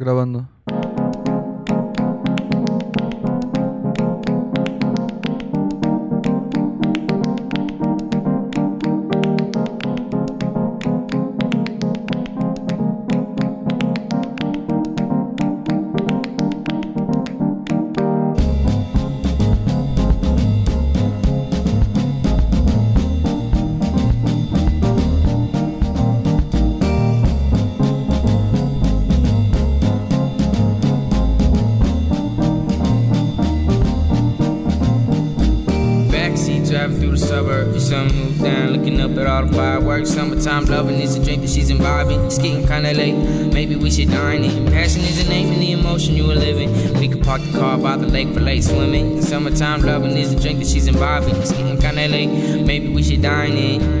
Grabando. Imbibing. It's getting kinda late, maybe we should dine in.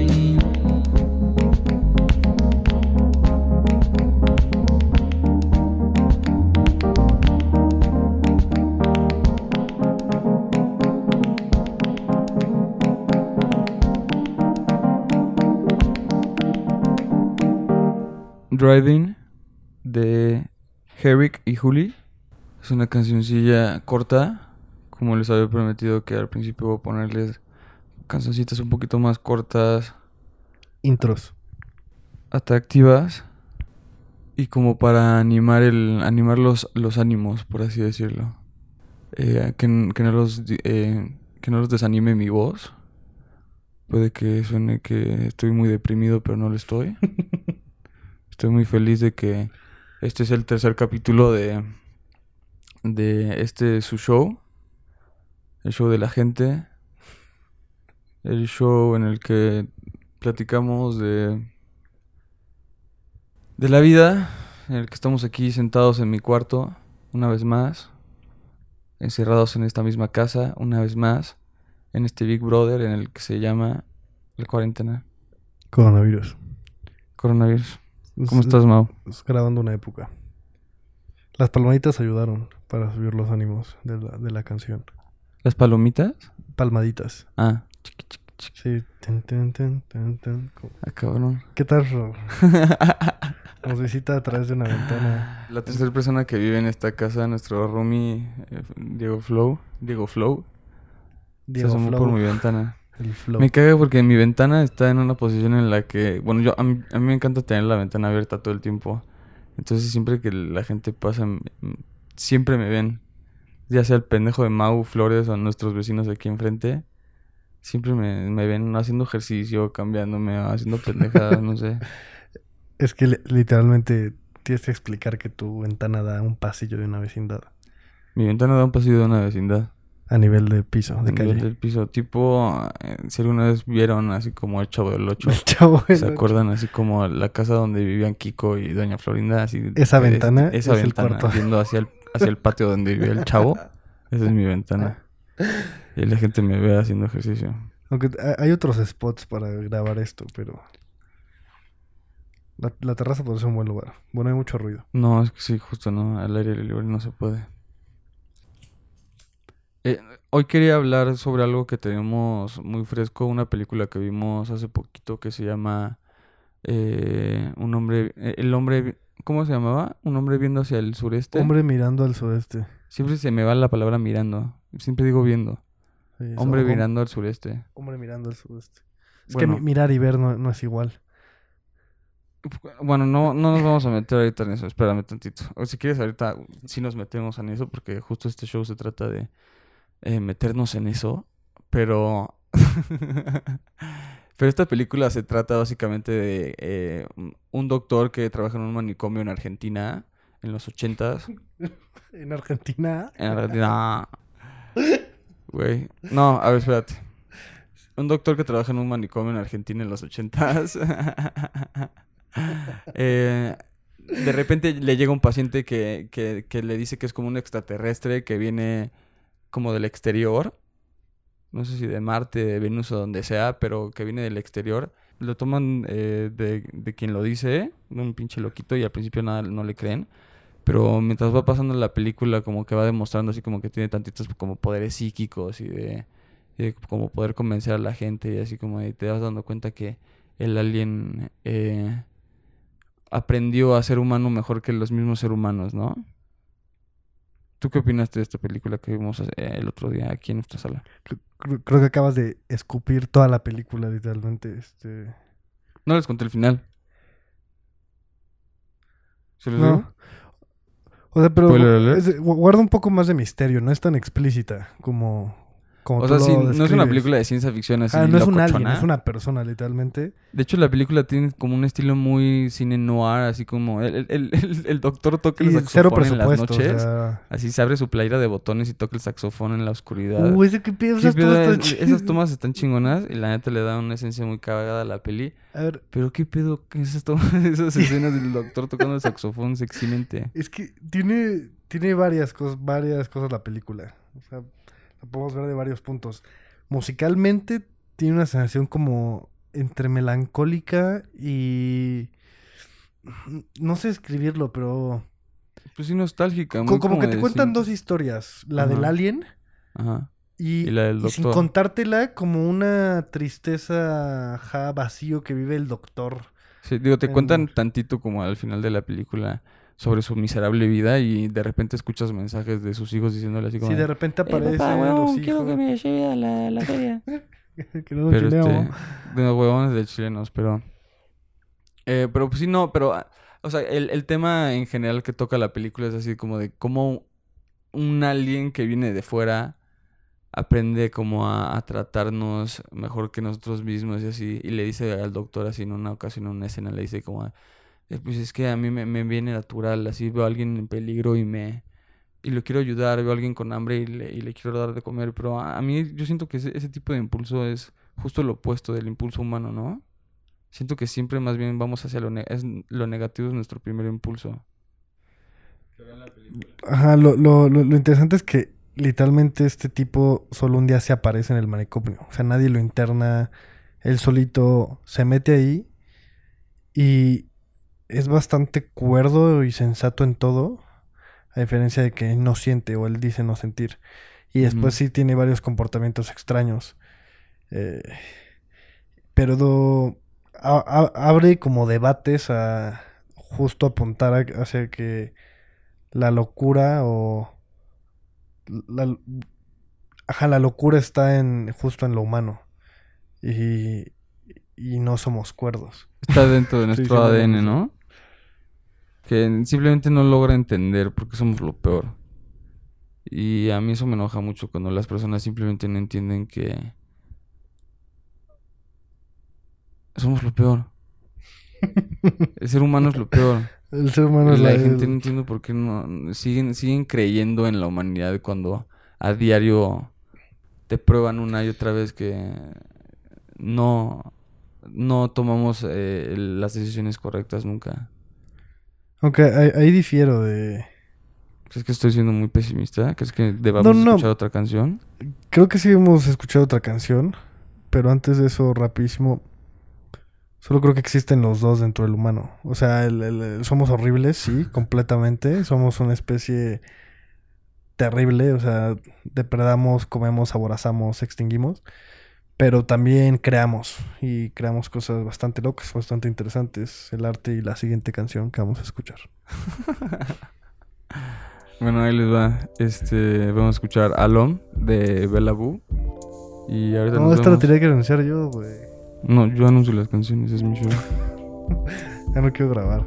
Driving de Herrick y Julie. Es una cancioncilla corta. Como les había prometido que al principio voy a ponerles cancioncitas un poquito más cortas, Intros. atractivas. Y como para animar el animar los, los ánimos, por así decirlo. Eh, que, que no los eh, que no los desanime mi voz. Puede que suene que estoy muy deprimido, pero no lo estoy. Estoy muy feliz de que este es el tercer capítulo de, de este su show. El show de la gente. El show en el que platicamos de, de la vida. En el que estamos aquí sentados en mi cuarto, una vez más. Encerrados en esta misma casa, una vez más. En este Big Brother en el que se llama la cuarentena. Coronavirus. Coronavirus. ¿Cómo Es- estás, Mau? es grabando una época. Las palmaditas ayudaron para subir los ánimos de la, de la canción. ¿Las palomitas? Palmaditas. Ah, Sí. Ten, ten, ten, ten, ah, cabrón. ¿Qué tal? Nos visita a través de una ventana. La tercera persona que vive en esta casa, nuestro roomie eh, Diego Flow. Diego Flow. Diego se asomó Flow. por mi ventana. El flow. Me caga porque mi ventana está en una posición en la que... Bueno, yo a mí, a mí me encanta tener la ventana abierta todo el tiempo. Entonces siempre que la gente pasa, siempre me ven. Ya sea el pendejo de Mau Flores o nuestros vecinos aquí enfrente. Siempre me, me ven haciendo ejercicio, cambiándome, haciendo pendejadas, no sé. Es que li- literalmente tienes que explicar que tu ventana da un pasillo de una vecindad. Mi ventana da un pasillo de una vecindad. A nivel de piso, de a nivel calle. del piso. Tipo, eh, si alguna vez vieron así como el Chavo del Ocho. El chavo. ¿Se el- acuerdan así como la casa donde vivían Kiko y Doña Florinda? Así, Esa es- ventana esa es el ventana, cuarto. viendo hacia el, hacia el patio donde vivía el chavo. Esa es mi ventana. Y la gente me ve haciendo ejercicio. Aunque ha- hay otros spots para grabar esto, pero... La, la terraza puede ser un buen lugar. Bueno, hay mucho ruido. No, es que sí, justo no. Al aire libre no se puede. Eh, hoy quería hablar sobre algo que tenemos muy fresco. Una película que vimos hace poquito que se llama eh, Un hombre... eh, el hombre... ¿Cómo se llamaba? Un hombre viendo hacia el sureste. Hombre mirando al sudeste. Siempre se me va la palabra mirando. Siempre digo viendo. Sí, Hombre hom- mirando al sureste. Hombre mirando al sudeste. Es Bueno. que mi- mirar y ver no, no es igual. Bueno, no, no nos vamos a meter ahorita en eso. Espérame tantito. O si quieres, ahorita sí nos metemos en eso, porque justo este show se trata de eh, meternos en eso. Pero. pero esta película se trata básicamente de eh, un doctor que trabaja en un manicomio en Argentina en los ochentas. En Argentina. En Argentina. Güey. No, a ver, espérate. Un doctor que trabaja en un manicomio en Argentina en los ochentas. Eh, de repente le llega un paciente que, que, que le dice que es como un extraterrestre que viene como del exterior. No sé si de Marte, de Venus o donde sea, pero que viene del exterior. Lo toman eh, de, de quien lo dice, un pinche loquito, y al principio nada, no le creen. Pero mientras va pasando la película, como que va demostrando así como que tiene tantitos como poderes psíquicos y de, como poder convencer a la gente y así como te vas dando cuenta que el alien eh, aprendió a ser humano mejor que los mismos seres humanos, ¿no? ¿Tú qué opinaste de esta película que vimos eh, el otro día aquí en nuestra sala? Creo, creo que acabas de escupir toda la película, literalmente. Este... No les conté el final. ¿Se los No. digo? O sea, pero es guarda un poco más de misterio, no es tan explícita como, como O sea, sí, no es una película de ciencia ficción así Ah, no es un alien, es una persona, literalmente. De hecho, la película tiene como un estilo muy cine noir, así como el, el, el- doctor toca el saxofón en las noches. O sea... Así se abre su playera de botones y toca el saxofón en la oscuridad. Uy, ese que pedo, ¿Qué esas pedo? tomas esas tomas están chingonas y la neta le da una esencia muy cagada a la peli. A ver, Pero qué pedo, ¿Qué es esto? esas escenas del doctor tocando el saxofón sexymente. es que tiene, tiene varias cosas, varias cosas la película. O sea, la podemos ver de varios puntos. Musicalmente tiene una sensación como entre melancólica y... No sé escribirlo, pero... Pues sí, nostálgica. muy como, que te cuentan dos historias. La Ajá. del alien Ajá. y, Y la del y sin doctor. contártela como una tristeza ajá, vacío que vive el doctor. Sí, digo, te En- cuentan tantito como al final de la película sobre su miserable vida y de repente escuchas mensajes de sus hijos diciéndole así como... Si de repente aparecen los hijos. me lleve a la, la feria. que no pero este, de los huevones de chilenos, pero... Eh, pero pues sí, no, pero... ah, O sea, el, el tema en general que toca la película es así como de cómo un alien que viene de fuera aprende como a, a tratarnos mejor que nosotros mismos y así. Y le dice al doctor así en una ocasión, en una escena, le dice como... "Eh, Pues es que a mí me, me viene natural, así veo a alguien en peligro y me... Y lo quiero ayudar, veo a alguien con hambre y le, y le quiero dar de comer, pero a, a mí yo siento que ese, ese tipo de impulso es justo lo opuesto del impulso humano, ¿no? Siento que siempre más bien vamos hacia lo, ne- es, lo negativo es nuestro primer impulso. Ajá, lo, lo, lo, lo interesante es que literalmente este tipo solo un día se aparece en el manicomio. O sea, nadie lo interna. Él solito se mete ahí y es bastante cuerdo y sensato en todo. A diferencia de que no siente o él dice no sentir. Y después sí tiene varios comportamientos extraños. Eh, pero do- a- a- abre como debates a justo apuntar a- hacia que la locura o la, ajá, la locura está en justo en lo humano y, y no somos cuerdos. Está dentro de nuestro sí, ADN, sí. ¿no? Que simplemente no logra entender porque somos lo peor. Y a mí eso me enoja mucho cuando las personas simplemente no entienden que somos lo peor. El ser humano es lo peor. El ser humano es la la, gente no entiendo por qué no siguen siguen creyendo en la humanidad cuando a diario te prueban una y otra vez que no no tomamos eh, las decisiones correctas nunca. Aunque ahí, ahí difiero de... ¿Crees que estoy siendo muy pesimista? ¿Crees que debamos No, no. escuchar otra canción? Creo que sí hemos escuchado otra canción, pero antes de eso, rapidísimo, solo creo que existen los dos dentro del humano. O sea, el- el- el- somos horribles, sí, completamente. Somos una especie terrible, o sea, depredamos, comemos, aborazamos, extinguimos. Pero también creamos y creamos cosas bastante locas, bastante interesantes. El arte y la siguiente canción que vamos a escuchar. Bueno, ahí les va. Este, vamos a escuchar Alom de Bella Boo. Y ahorita No, nos esta la tenía que anunciar yo, güey. No, yo anuncio las canciones, es mi show. Ya no quiero grabar.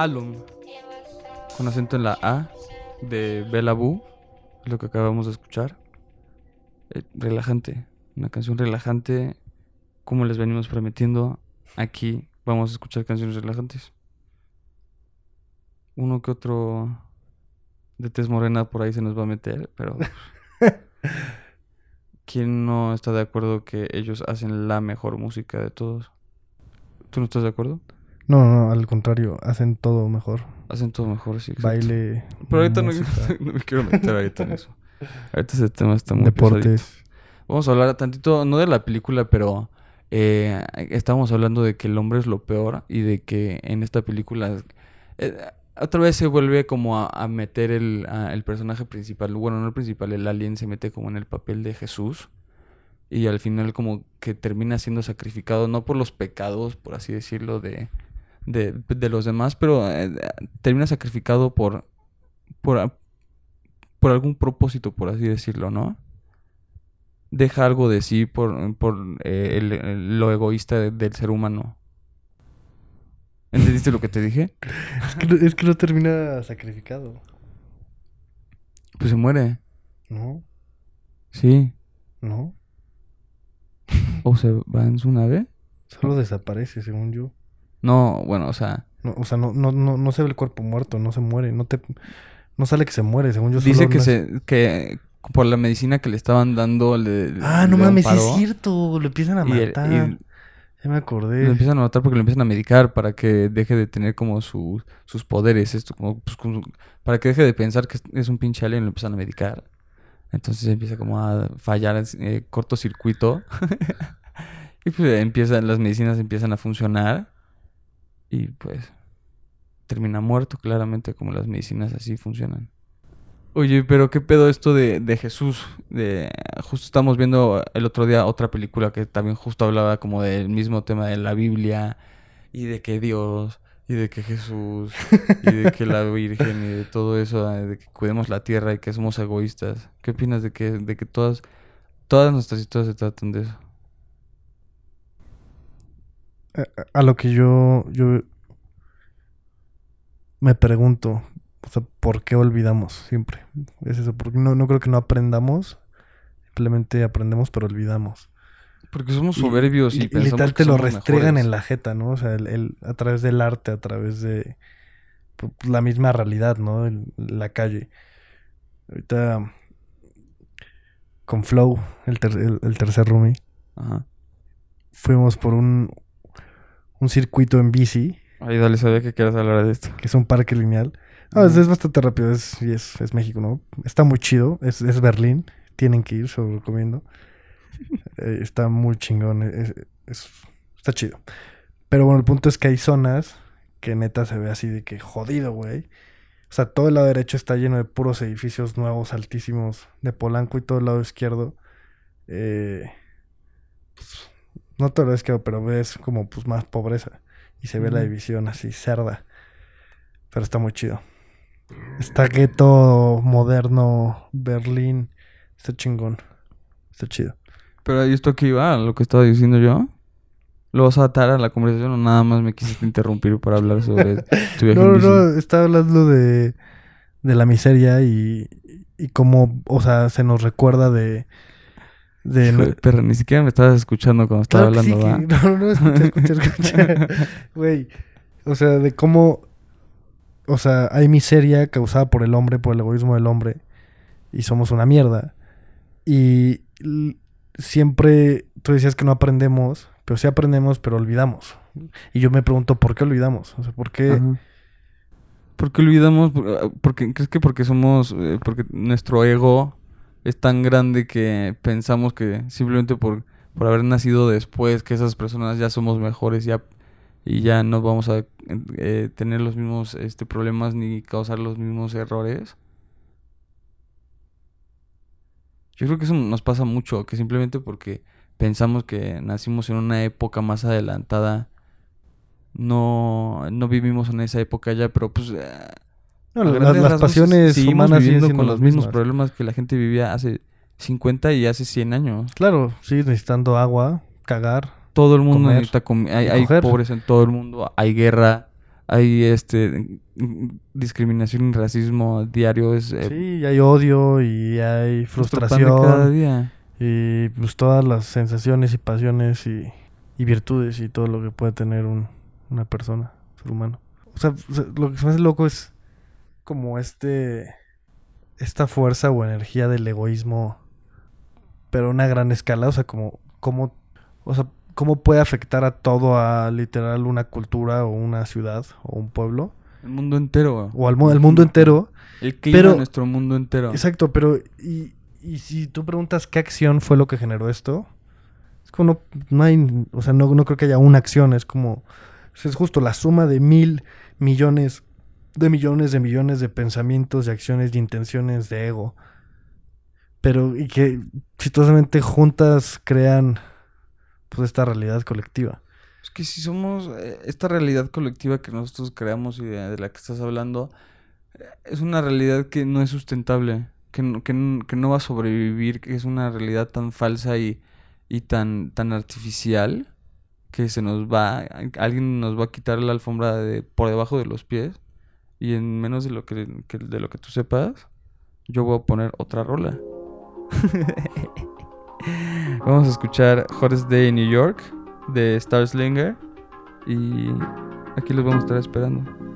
Alum. Con acento en la A de Bella Boo. Es lo que acabamos de escuchar. Eh, relajante. Una canción relajante. Como les venimos prometiendo. Aquí vamos a escuchar canciones relajantes. Uno que otro de tez morena por ahí se nos va a meter, pero ¿quién no está de acuerdo que ellos hacen la mejor música de todos? ¿Tú no estás de acuerdo? No, no, al contrario, hacen todo mejor. Hacen todo mejor, sí. exacto. Baile. Pero ahorita no, me quiero meter ahorita en eso. Ahorita ese tema está muy pesadito. deportes. Vamos a hablar tantito, no de la película, pero eh, estábamos hablando de que el hombre es lo peor y de que en esta película eh, otra vez se vuelve como a, a meter el, a- el personaje principal, bueno, no el principal, el alien se mete como en el papel de Jesús y al final como que termina siendo sacrificado, no por los pecados, por así decirlo, de, de, de los demás, pero eh, termina sacrificado por, por, a- por algún propósito, por así decirlo, ¿no? Deja algo de sí por, por eh, el- el- lo egoísta de- del ser humano. ¿Entendiste lo que te dije? Es que, no, es que no termina sacrificado. Pues se muere. No, Sí. no. ¿O se va en su nave? Solo desaparece, según yo. No, bueno, o sea, No, o sea, no, no, no, no se ve el cuerpo muerto, no se muere, no te... No sale que se muere, según yo. dice que se que por la medicina que le estaban dando le, Ah, no mames, sí es cierto. Lo empiezan a y el- matar. y Ya me acordé. lo empiezan a matar porque lo empiezan a medicar para que deje de tener como su- sus poderes, esto como, pues, como- para que deje de pensar que es, un pinche alien, lo empiezan a medicar. Entonces empieza como a fallar eh, cortocircuito. y pues empiezan, las medicinas empiezan a funcionar. Y pues termina muerto, claramente, como las medicinas así funcionan. Oye, pero qué pedo esto de, de Jesús. De, justo estamos viendo el otro día otra película que también justo hablaba como del mismo tema de la Biblia y de que Dios y de que Jesús y de que la Virgen y de todo eso, eh, de que cuidemos la tierra y que somos egoístas. ¿Qué opinas de que, de que todas, todas nuestras historias se tratan de eso? A, lo que yo, yo me pregunto, o sea, ¿por qué olvidamos siempre? Es eso, porque no, no creo que no aprendamos, simplemente aprendemos pero olvidamos. Porque somos soberbios y, y, y pensamos literal que te lo restregan mejores. en la jeta, ¿no? O sea, el, el- a través del arte, a través de pues, la misma realidad, ¿no? El- la calle. Ahorita con Flow, el, ter- el- el tercer roomie, Ajá. fuimos por un, un circuito en bici, Ay, dale, sabía que quieras hablar de esto. que es un parque lineal. Ah, es, es bastante rápido, es, y es, es México, ¿no? Está muy chido, es, es Berlín, tienen que ir, se lo recomiendo. Eh, está muy chingón, es- es- está chido. Pero bueno, el punto es que hay zonas que neta se ve así de que jodido, güey. O sea, todo el lado derecho está lleno de puros edificios nuevos, altísimos, de Polanco y todo el lado izquierdo. eh, pues, no todo el lado izquierdo, pero ves como pues más pobreza. Y se ve la división así cerda. Pero está muy chido. Está gueto moderno, Berlín. Está chingón. Está chido. Pero ¿y esto que iba? ¿Lo que estaba diciendo yo? ¿Lo vas a atar a la conversación o nada más me quisiste interrumpir para hablar sobre tu viaje No, no. Está hablando de, de la miseria y, y cómo, o sea, se nos recuerda de... de perra, ni siquiera me estabas escuchando cuando estaba Claro que hablando, sí, no, no, escucha, escucha, escucha. Güey, o sea, de cómo, o sea, hay miseria causada por el hombre, por el egoísmo del hombre, y somos una mierda. Y siempre tú decías que no aprendemos, pero sí aprendemos, pero olvidamos. Y yo me pregunto, ¿por qué olvidamos? O sea, ¿por qué? Ajá. ¿Por qué olvidamos? Por- ah, Porque, ¿Crees que porque somos, eh, porque nuestro ego es tan grande que pensamos que simplemente por, por haber nacido después, que esas personas ya somos mejores ya, y ya no vamos a eh, tener los mismos este, problemas ni causar los mismos errores? Yo creo que eso nos pasa mucho, que simplemente porque pensamos que nacimos en una época más adelantada, no, no vivimos en esa época ya, pero pues eh, No, las, las pasiones seguimos humanas viviendo con los mismos problemas que la gente vivía hace 50 y hace 100 años. Claro, sí, necesitando agua, cagar. Todo el mundo Comer necesita comi- hay, hay pobreza en todo el mundo, hay guerra, hay este discriminación y racismo diario. Es eh, Sí, y hay odio y hay de cada frustración día. y pues todas las sensaciones y pasiones y, y virtudes y todo lo que puede tener un, una persona, ser humano. O sea, lo que se me hace loco es como este esta fuerza o energía del egoísmo pero a una gran escala, o sea, como cómo o sea, cómo puede afectar a todo a literal una cultura o una ciudad o un pueblo El mundo entero. o al al mundo entero. El clima Pero- de nuestro mundo entero. Exacto, pero y, y si tú preguntas qué acción fue lo que generó esto, es como no, no hay, o sea, no, no creo que haya una acción, es como, es justo la suma de mil millones de millones de millones de pensamientos, de acciones, de intenciones, de ego, pero y que chistosamente juntas crean pues esta realidad colectiva. Es que si somos eh, esta realidad colectiva que nosotros creamos y de, la que estás hablando, eh, es una realidad que no es sustentable, que no, que, que no va a sobrevivir, que es una realidad tan falsa y, y tan, tan artificial que se nos va, alguien nos va a quitar la alfombra de, por debajo de los pies y en menos de lo que, de lo que tú sepas, yo voy a poner otra rola. Vamos a escuchar Hottest Day in New York de Star Slinger y aquí los vamos a estar esperando.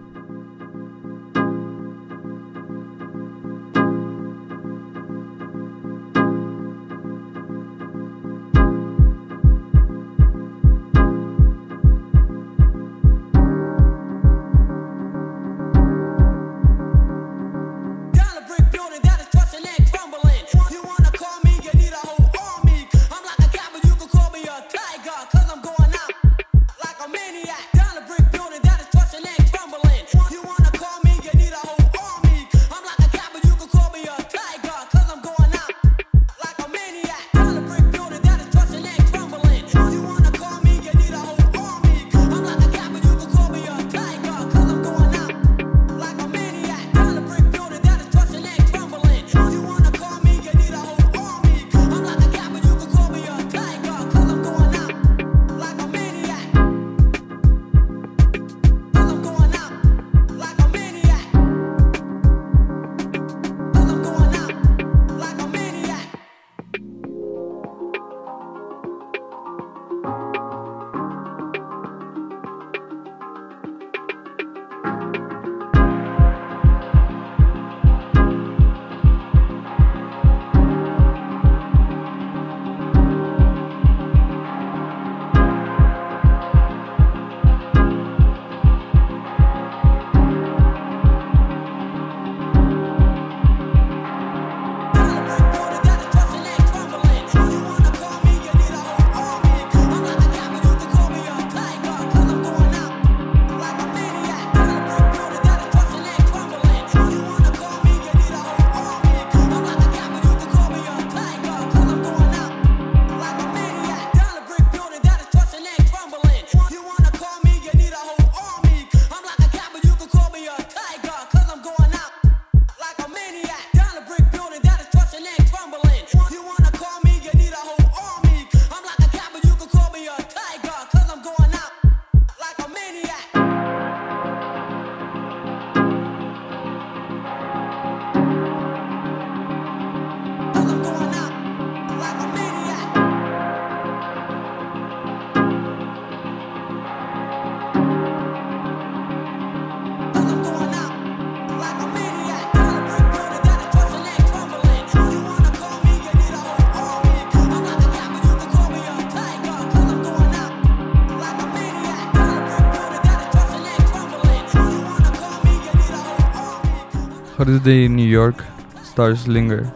Day in New York, Star Slinger,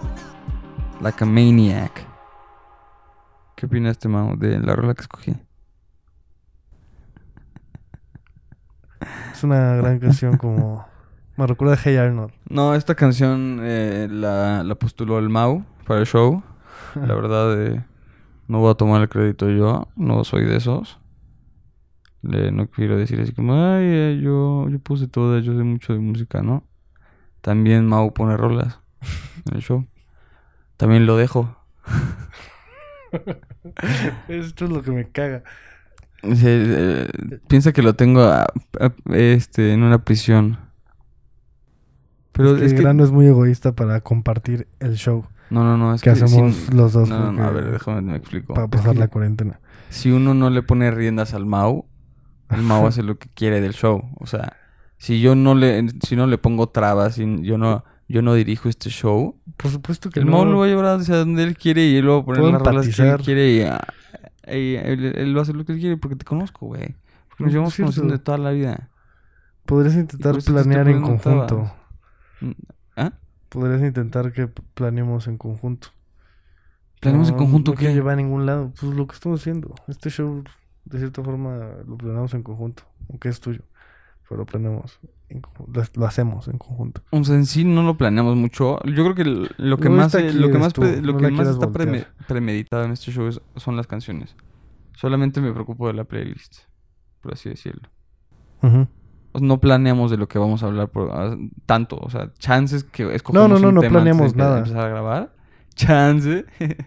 Like a Maniac. ¿Qué opinaste, Mau, de la rola que escogí? Es una gran canción como me recuerda a Hey Arnold. No, esta canción eh, la, la postuló el Mau para el show. La verdad, eh, no voy a tomar el crédito yo, no soy de esos. Le- no quiero decir así como, ay, eh, yo, yo puse todo, yo sé mucho de música, ¿no? También Mau pone rolas en el show. También lo dejo. Esto es lo que me caga. Sí, eh, piensa que lo tengo a- a- este, en una prisión. Pero es que es que... Grano es muy egoísta para compartir el show No, no, no. Es que que hacemos si- los dos No, no, no, a ver, déjame, me explico. para pasar la cuarentena. si uno no le pone riendas al Mau, el Mau hace lo que quiere del show. O sea, si yo no le, si no le pongo trabas y yo no, yo no dirijo este show, Por supuesto que el no. Mau lo va a llevar hacia donde él quiere y él va a poner Puedo las que él quiere y, ah, y él, él va a hacer lo que él quiere porque te conozco, güey. Porque nos No, llevamos conociendo de toda la vida. Podrías intentar planear en conjunto. trabas. ¿Ah? Podrías intentar que planeemos en conjunto. ¿Planeamos en No, conjunto no qué? llevar a ningún lado. Pues lo que estamos haciendo. Este show, de cierta forma, lo planeamos en conjunto. Aunque es tuyo. Pero lo planeamos. lo, hacemos en conjunto. O sea, en sí no lo planeamos mucho. Yo creo que lo que más, lo que más, tú, lo no que más está premeditado en este show es- son las canciones. Solamente me preocupo de la playlist, por así decirlo. No planeamos de lo que vamos a hablar por, ah, tanto. O sea, chances que escogemos No, no, no, un no tema antes planeamos de nada. empezar a grabar. Chance.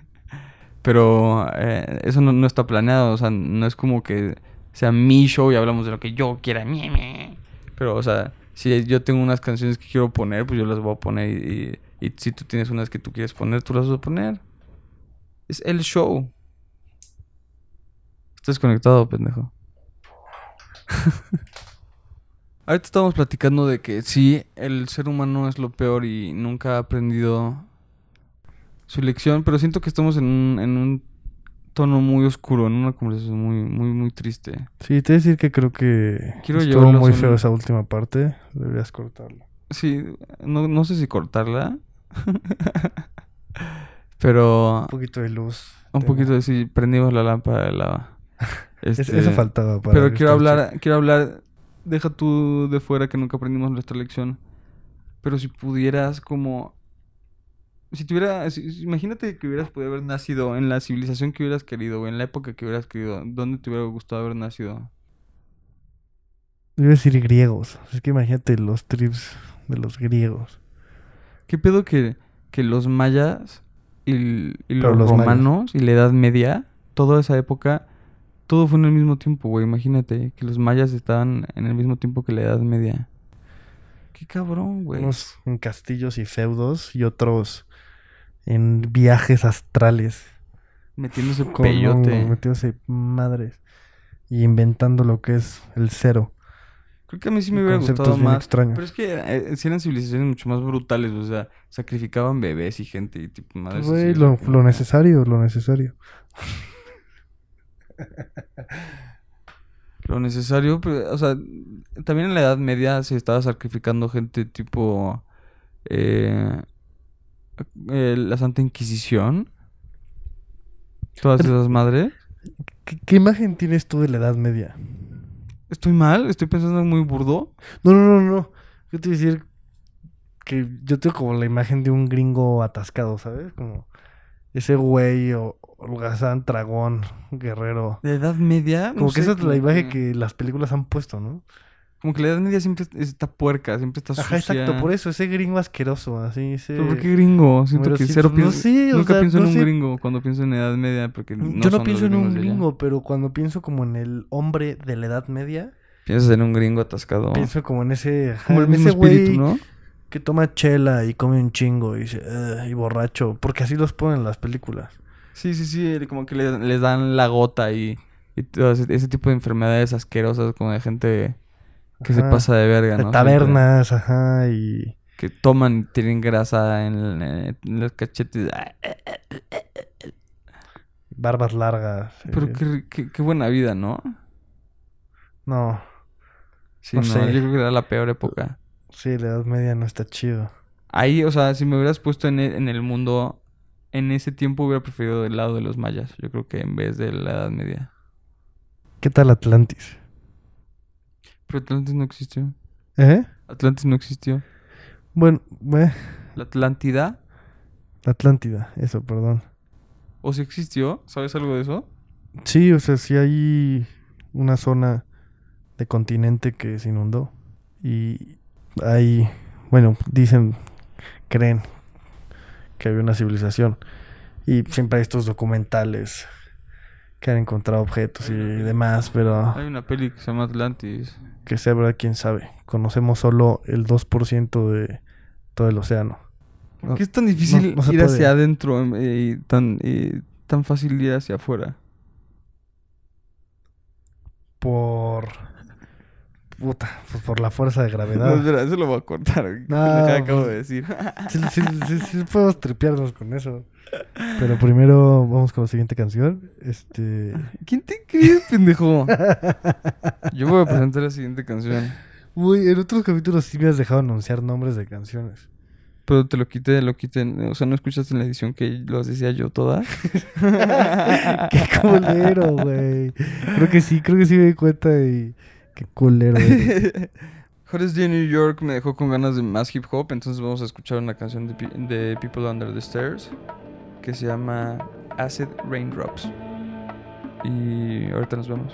Pero eh, eso no, no está planeado. O sea, no es como que sea mi show y hablamos de lo que yo quiera. Pero, o sea, si yo tengo unas canciones que quiero poner, pues yo las voy a poner. Y, si tú tienes unas que tú quieres poner, tú las vas a poner. Es el show. Estás conectado, pendejo. Ahorita estamos platicando de que sí, el ser humano es lo peor y nunca ha aprendido su lección, pero siento que estamos en un tono muy oscuro, en una conversación muy, muy, muy triste. Sí, te voy a decir que creo que Quiero estuvo muy feo esa última parte. Deberías cortarlo. Sí, no, no sé si cortarla. pero Un poquito de luz. un Tengo. poquito de si prendimos la lámpara de lava. Es- Este, Eso faltaba para Pero quiero hablar, quiero hablar, deja tú de fuera que nunca aprendimos nuestra lección. Pero si pudieras como si tuviera, si- imagínate que hubieras podido haber nacido en la civilización que hubieras querido, o en la época que hubieras querido, ¿dónde te hubiera gustado haber nacido? Iba a decir griegos. Es que imagínate los trips de los griegos. ¿Qué pedo que, que los mayas y, los, mayas. romanos y la Edad Media, toda esa época, todo fue en el mismo tiempo, güey. Imagínate que los mayas estaban en el mismo tiempo que la Edad Media. Qué cabrón, güey. Unos en castillos y feudos y otros en viajes astrales. Metiéndose Con peyote. metiéndose madres. Y inventando lo que es el cero. Creo que a mí sí me hubiera gustado más. extraños. Pero es que eh, sí eran civilizaciones mucho más brutales, o sea, sacrificaban bebés y gente y tipo madres Güey, lo, lo necesario, lo necesario. Lo necesario, pero, o sea, también en la Edad Media se estaba sacrificando gente tipo eh, eh, la Santa Inquisición. Todas Pero- esas madres. ¿Qué, qué imagen tienes tú de la Edad Media? ¿Estoy mal? ¿Estoy pensando muy burdo? No, no, no, no. Yo te voy a decir que yo tengo como la imagen de un gringo atascado, ¿sabes? Como ese güey o holgazán, dragón, guerrero. ¿De Edad Media? Como No que esa es la imagen que las películas han puesto, ¿no? Como que la Edad Media siempre está puerca, siempre está Ajá, sucia. exacto, por eso, ese gringo asqueroso, así, ese... ¿Pero por qué gringo? Siento Pero que cero no pienso... sé, o Nunca sea, pienso no en un sé. gringo cuando pienso en Edad Media porque no yo no son pienso los en un gringo, pero cuando pienso como en el hombre de la Edad Media, Piensas en un gringo atascado. pienso como en ese... Como el mismo espíritu, ¿no? que toma chela y come un chingo y, dice, "Ugh", y borracho, porque así los ponen en las películas. Sí, sí, sí, como que le- les dan la gota y, y todo ese, ese tipo de enfermedades asquerosas como de gente que se pasa de verga, De ¿no? tabernas, ajá, y... Que toman y tienen grasa en, en los cachetes. Barbas largas. Pero eh, qué, qué, qué buena vida, ¿no? No, Sí, No no, sé. yo creo que era la peor época. sí, la Edad Media no está chido. Ahí, o sea, si me hubieras puesto en el, en el mundo, en ese tiempo hubiera preferido del lado de los mayas. Yo creo que en vez de la Edad Media. ¿Qué tal Atlantis? Pero Atlantis no existió. ¿Eh? Atlantis no existió. Bueno, eh, La Atlántida, la Atlántida, eso, perdón. o si existió, ¿sabes algo de eso? Sí, o sea, sí hay una zona de continente que se inundó. Y hay, bueno, dicen, creen que había una civilización. Y siempre hay estos documentales que han encontrado objetos y demás, pero Hay una peli que se llama Atlantis. que sea verdad, quién sabe. Conocemos solo el 2% de todo el océano. ¿Por qué es tan difícil no- no se ir hacia adentro em, eh, y tan, y tan fácil ir hacia afuera? Por... Puta, pues por la fuerza de No, gravedad. espera, eso lo voy a cortar. ¿Qué No, acabo pues- de decir? Sí, sí, sí, sí podemos tripearnos con eso. Pero primero vamos con la siguiente canción. Este... ¿Quién te crees, pendejo? Yo voy a presentar la siguiente canción. Uy, en otros capítulos sí me has dejado anunciar nombres de canciones. Pero te lo quité, lo quité. O sea, ¿no escuchaste en la edición que los decía yo todas? Qué culero, güey. Creo que sí, creo que sí me di cuenta y... Qué culero. Hottest Day New York me dejó con ganas de más hip hop, entonces vamos a escuchar una canción de People Under the Stairs que se llama Acid Raindrops. Y ahorita nos vemos.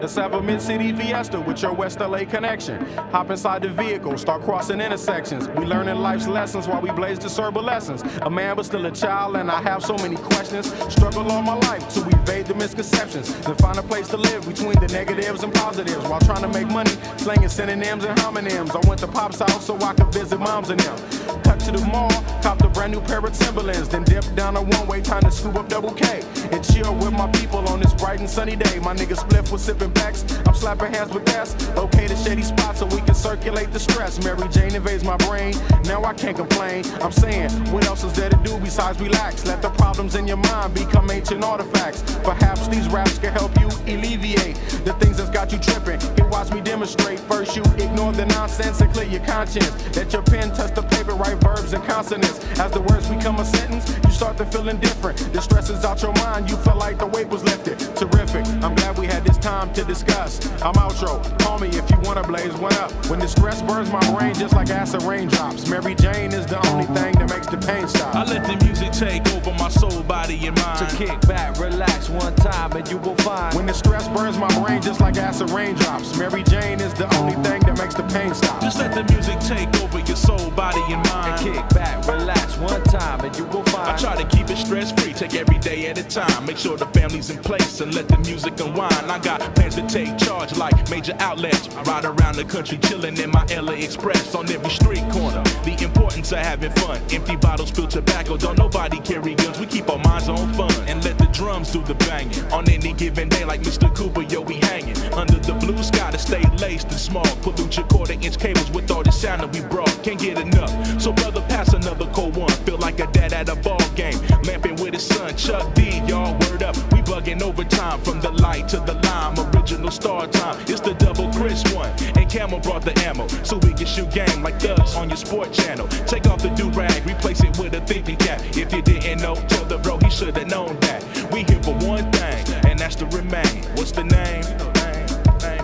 Have a mid-city fiesta with your West LA connection. Hop inside the vehicle, start crossing intersections. We learning life's lessons while we blaze the serba lessons. A man but still a child, and I have so many questions. Struggle all my life to evade the misconceptions. Then find a place to live between the negatives and positives while trying to make money, slinging synonyms and homonyms. I went to Pop's house so I could visit moms and them. Cut to the mall, copped a brand new pair of Timberlands, then dipped down a one-way, time to scoop up double K and chill with my people on this bright and sunny day. My nigga Spliff was sipping backs, I'm slapping hands with that's okay. The shady spot so we can circulate the stress. Mary Jane invades my brain, now I can't complain. I'm saying, what else is there to do besides relax? Let the problems in your mind become ancient artifacts. Perhaps these raps can help you alleviate the things that's got you tripping. Here, watch me demonstrate. First, you ignore the nonsense and clear your conscience. Let your pen touch the paper, write verbs and consonants. As the words become a sentence, you start to feel indifferent. The stress is out your mind, you feel like the weight was lifted. Terrific. I'm glad we had this time to discuss. I'm outro. Call me if you wanna blaze one up. When the stress burns my brain just like acid raindrops. Mary Jane is the only thing that makes the pain stop. I let the music take over my soul, body, and mind. To kick back, relax one time, and you will find. When the stress burns my brain just like acid raindrops. Mary Jane is the only thing that makes the pain stop. Just let the music take over your soul, body, and mind. and kick back, relax one time, and you will find. I try to keep it stress free, take every day at a time. Make sure the family's in place and let the music unwind. I got plans to take charge like major outlets. Ride around the country chilling in my LA Express on every street corner. The importance of having fun. Empty bottles, spill tobacco. Don't nobody carry guns. We keep our minds on fun and let the drums do the banging. On any given day, like Mr. Cooper, yo, we hanging under the blue sky to stay laced and small. Pollute your quarter inch cables with all the sound that we brought. Can't get enough. So brother, pass another cold one. Feel like a dad at a ball game, lamping with his son Chuck D. Y'all word up. We bugging overtime from the light to the lime. Original star time. It's the double Chris one. And Camel brought the ammo so we can shoot game like thugs on your sport channel. Take off the do rag, replace it with a thinking cap. If you didn't know, tell the bro he should have known that. We here for one thing, and that's to remain. What's the name?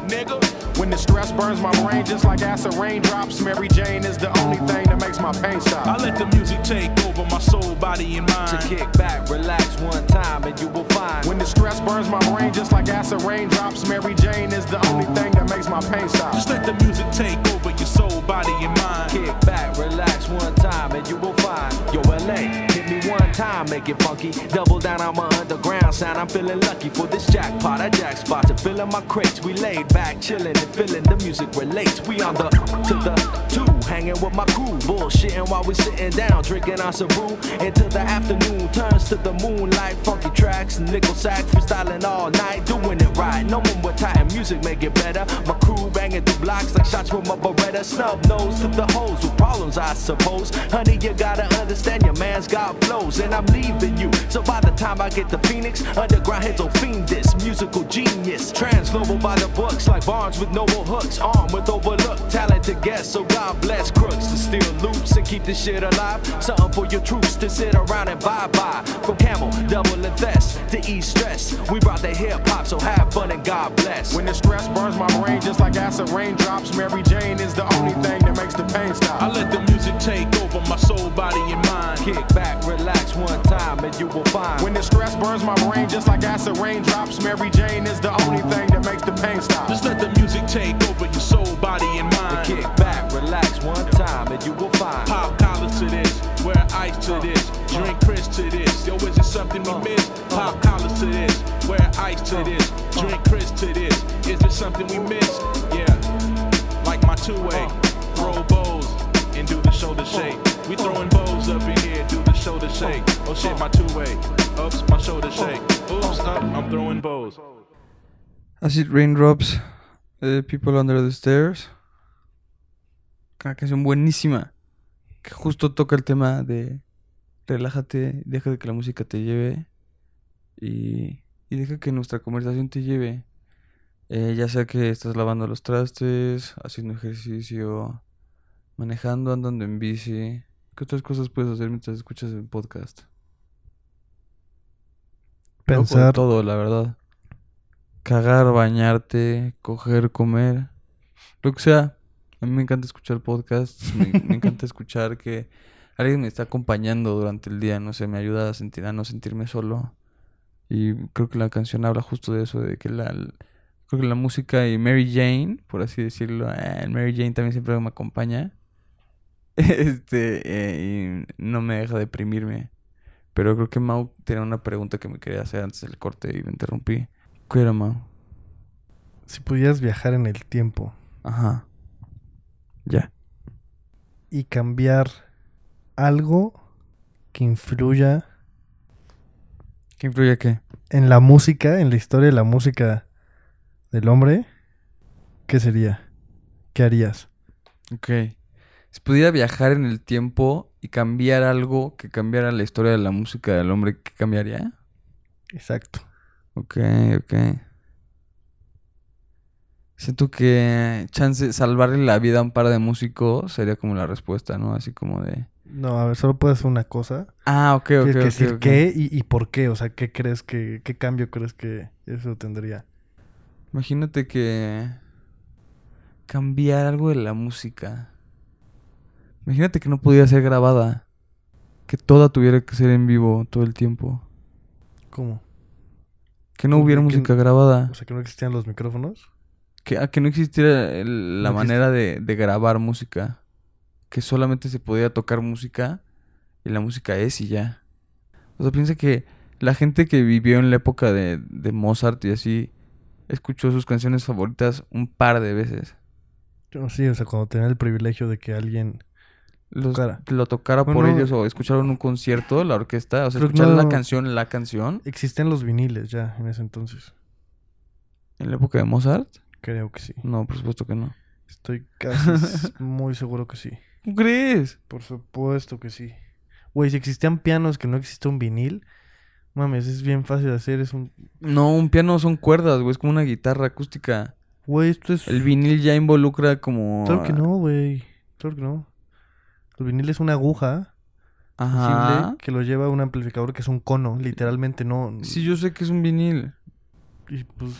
Name, name, nigga. When the stress burns my brain just like acid raindrops. Mary Jane is the only thing that makes my pain stop. I let the music take over my soul, body, and mind. To kick back, relax one time, and you will find. When the stress burns my brain just like acid raindrops. Mary Jane is the only thing that makes my pain stop. Just let the music take over your soul, body, and mind. Kick back, relax one time, and you will find. Yo, LA, hit me one time, make it funky. Double down on my underground sound. I'm feeling lucky for this jackpot. I jack spot to fill in my crates. We laid back, chilling and feeling the music relates. We on the to the two, hanging with my crew, bullshitting while we sitting down, drinking some brew. Until the afternoon turns to the moonlight. Funky tracks, nickel sack, freestyling all night, doing it right. No one with tight music, make it better. My crew banging through blocks like shots from a Beretta. Snub nose to the hoes with problems, I suppose. Honey, you gotta understand your man's got flows, and I'm leaving you. So by the time I get to Phoenix, underground heads will fiend this musical genius. Trans global by the books, like Barnes with noble hooks, armed with overlooked talented guests. So God bless crooks to steal loops and keep this shit alive. Something for your troops to sit around and bye bye. From Camel, double and vest to ease stress. We brought the hip hop, so have fun and God bless. When the stress burns my brain just like acid raindrops. Mary Jane is the only thing that makes the pain stop. I let the music take over my soul, body, and mind. Kick back, relax one time, and you will find. When the stress burns my brain just like acid raindrops. Mary Jane is the only thing that makes the pain stop. Just let the music take over something we missed. Yeah, like my two way. Throw bows and do the shoulder shake. We throwing bows up in here, do the shoulder shake. Oh shit, my two way. Oops, my shoulder shake. Oops, up, I'm throwing bows. Acid Raindrops, eh, People Under the Stairs. Una canción buenísima. Que justo toca el tema de relájate, deja de que la música te lleve. Y, y deja que nuestra conversación te lleve. Eh, ya sea que estás lavando los trastes, haciendo ejercicio, manejando, andando en bici. ¿Qué otras cosas puedes hacer mientras escuchas el podcast? Pensar. todo, la verdad. Cagar, bañarte, coger, comer. Lo que sea. A mí me encanta escuchar podcasts. Me, me encanta escuchar que alguien me está acompañando durante el día. No sé, me ayuda a sentir, a no sentirme solo. Y creo que la canción habla justo de eso, de que la, creo que la música y Mary Jane, por así decirlo, eh, Mary Jane también siempre me acompaña. Este, eh, y no me deja deprimirme. Pero creo que Mau tenía una pregunta que me quería hacer antes del corte y me interrumpí. ¿Qué era, Mau? Si pudieras viajar en el tiempo Ajá. Ya. y cambiar algo que influya ¿Qué influye qué? en la música, en la historia de la música del hombre, ¿qué sería? ¿Qué harías? Ok. Si pudiera viajar en el tiempo y cambiar algo que cambiara la historia de la música del hombre, ¿qué cambiaría? Exacto. Ok, ok. Siento que chance salvarle la vida a un par de músicos sería como la respuesta, ¿no? Así como de... No, a ver, solo puedes hacer una cosa. Ah, ok, ok, Tienes que decir qué y, y por qué. O sea, ¿qué crees que, qué cambio crees que eso tendría? Imagínate que cambiar algo de la música. Imagínate que no podía ser grabada. Que toda tuviera que ser en vivo todo el tiempo. ¿Cómo? Que no hubiera que- música grabada. O sea, que no existían los micrófonos. Que, ah, que no existiera el- la No manera de, de grabar música. Que solamente se podía tocar música y la música es y ya. O sea, piensa que la gente que vivió en la época de, de Mozart y así escuchó sus canciones favoritas un par de veces. Yo sí, o sea, cuando tenía el privilegio de que alguien... Los- Tocara. lo tocara por ellos o escucharon un concierto, la orquesta, o sea, creo que escuchar la canción, la canción Existían los viniles ya en ese entonces. en la época de Mozart. Creo que sí. No, por supuesto que no. Estoy casi muy seguro que sí. ¿Cómo crees? Por supuesto que sí. Güey, si existían pianos que no existe un vinil, mames, es bien fácil de hacer. Es un. No, un piano son cuerdas, güey, es como una guitarra acústica. Güey, esto es. El vinil ya involucra como Claro que no, güey. Claro que no. El vinil es una aguja Ajá. que lo lleva un amplificador que es un cono, literalmente no. Sí, yo sé que es un vinil. Y pues.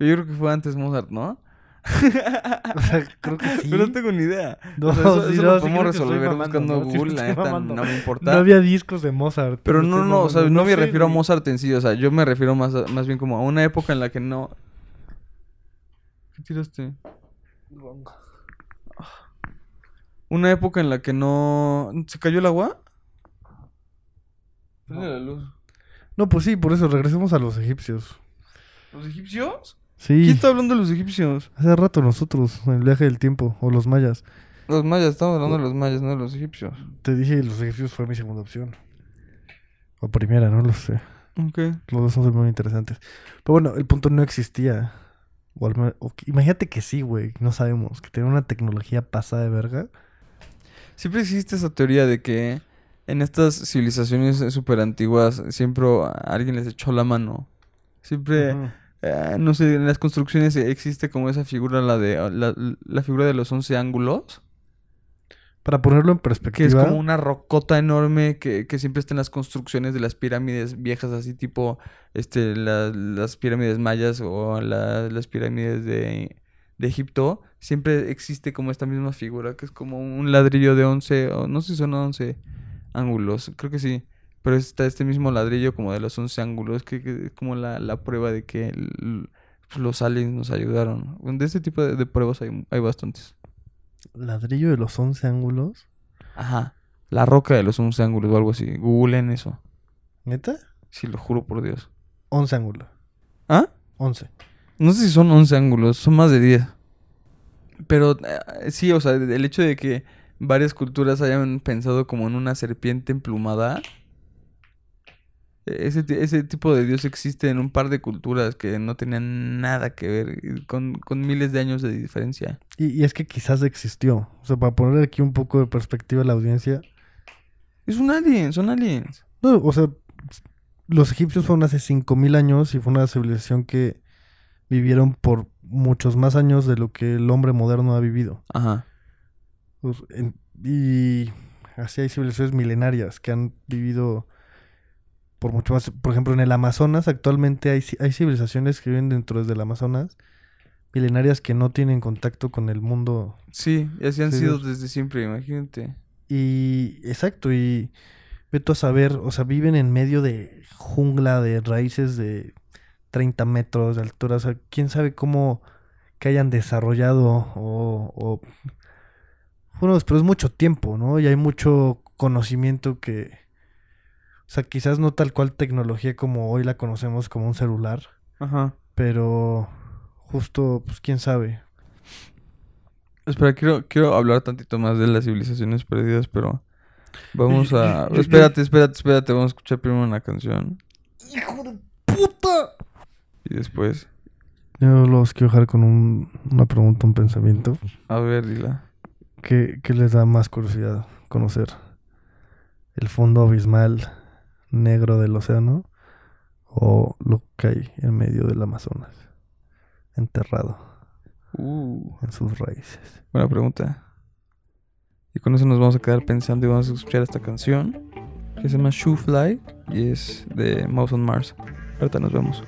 Yo creo que fue antes Mozart, ¿no? O sea, creo que sí. Pero no tengo ni idea. No, O sea, eso, sí, eso no, lo sí podemos resolver mamando, buscando ¿no? Google, la estoy neta, mamando. no me importa. No había discos de Mozart. Pero no, no, o sea, no me sé, refiero a. Mozart en sí, o sea, yo me refiero más, a- más bien como a una época en la que no... ¿Qué tiraste? Una época en la que no... ¿Se cayó el agua? La luz. No, pues sí, por eso regresemos a los egipcios. ¿Los egipcios? Sí. ¿Quién está hablando de los egipcios? Hace rato nosotros, en el viaje del tiempo, o los mayas. Los mayas, estamos hablando de los mayas, no de los egipcios. Te dije los egipcios fue mi segunda opción. O primera, no lo sé. Ok. Los dos son muy interesantes. Pero bueno, el punto no existía. O al menos- o que- imagínate que sí, güey. No sabemos. Que tenía una tecnología pasada de verga. Siempre existe esa teoría de que en estas civilizaciones súper antiguas siempre alguien les echó la mano. Siempre. Eh, no sé, en las construcciones existe como esa figura, la de la, la figura de los once ángulos, Para ponerlo en que es perspectiva. como una rocota enorme que, que siempre está en las construcciones de las pirámides viejas, así tipo este, la- las pirámides mayas o la- las pirámides de, de Egipto. Siempre existe como esta misma figura, que es como un ladrillo de 11, o no sé si son 11 ángulos, creo que sí. Pero está este mismo ladrillo como de los 11 ángulos, que, que es como la, la prueba de que el- pues, los aliens nos ayudaron. De este tipo de, de pruebas hay, hay bastantes. Ladrillo de los 11 ángulos. Ajá. La roca de los 11 ángulos o algo así. Googleen eso. ¿Neta? Sí, lo juro por Dios. 11 ángulos. ¿Ah? 11. No sé si son 11 ángulos, son más de 10. Pero eh, sí, o sea, el hecho de que varias culturas hayan pensado como en una serpiente emplumada. Ese, ese tipo de dios existe en un par de culturas que no tenían nada que ver, con, con miles de años de diferencia. Y, y es que quizás existió. O sea, para poner aquí un poco de perspectiva a la audiencia. Es un alien, son aliens. No, o sea, los egipcios fueron hace 5000 años y fue una civilización que vivieron por muchos más años de lo que el hombre moderno ha vivido. Ajá. Pues, en- y así hay civilizaciones milenarias que han vivido por mucho más. Por ejemplo, en el Amazonas actualmente hay, hay civilizaciones que viven dentro del Amazonas, milenarias que no tienen contacto con el mundo. Sí, y así han Sí, sido desde siempre, imagínate. Y exacto, y vete a saber, o sea, viven en medio de jungla de raíces de 30 metros de altura. O sea, quién sabe cómo que hayan desarrollado o, o bueno, pero es mucho tiempo, ¿no? Y hay mucho conocimiento que, o sea, quizás no tal cual tecnología como hoy la conocemos como un celular, Ajá. pero justo, pues quién sabe. Espera, quiero, quiero hablar tantito más de las civilizaciones perdidas, pero vamos a... Espérate, espérate, espérate, vamos a escuchar primero una canción ¡Hijo de puta! y después... Yo los quiero dejar con un- una pregunta, un pensamiento. A ver, dila. ¿Qué, qué les da más curiosidad conocer? ¿El fondo abismal negro del océano? ¿O lo que hay en medio del Amazonas? Enterrado Uh, en sus raíces. buena pregunta. Y con eso nos vamos a quedar pensando y vamos a escuchar esta canción que se llama Shoe Fly y es de Mouse on Mars. Ahorita nos vemos.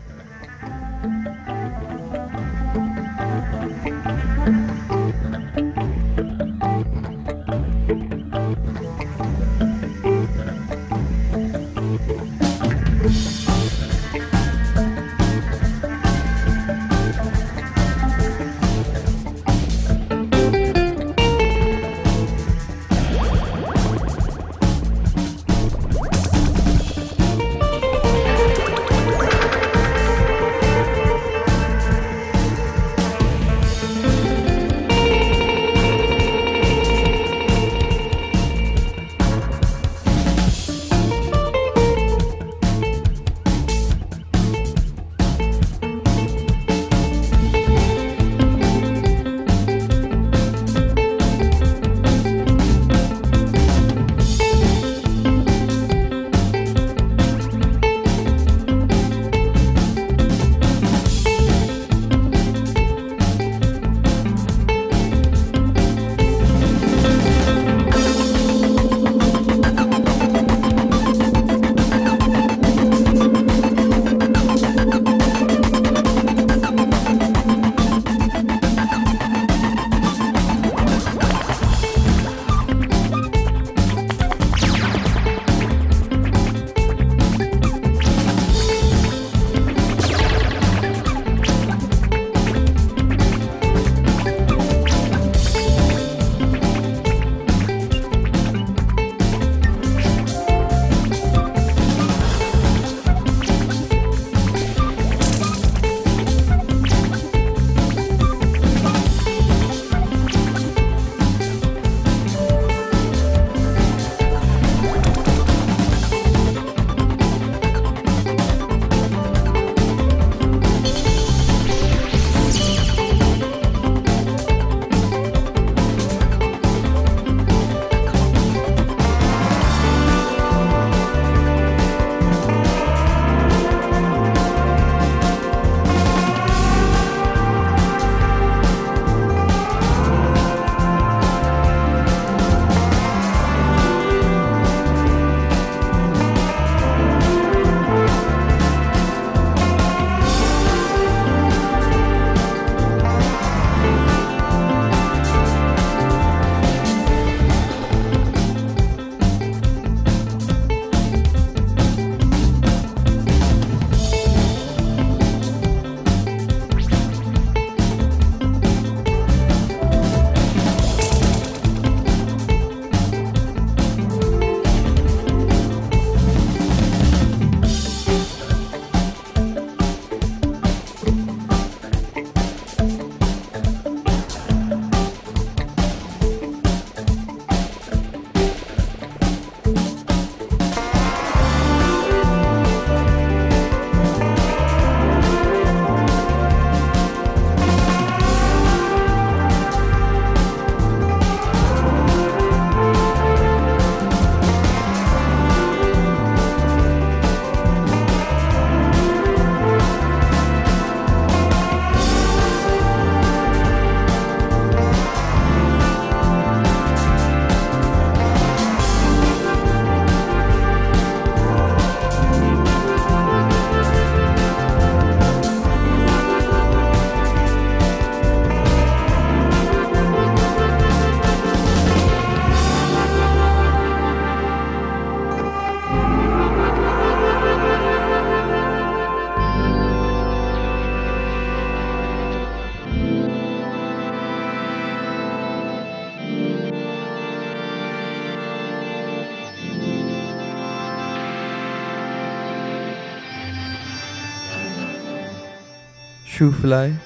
Shoe Fly,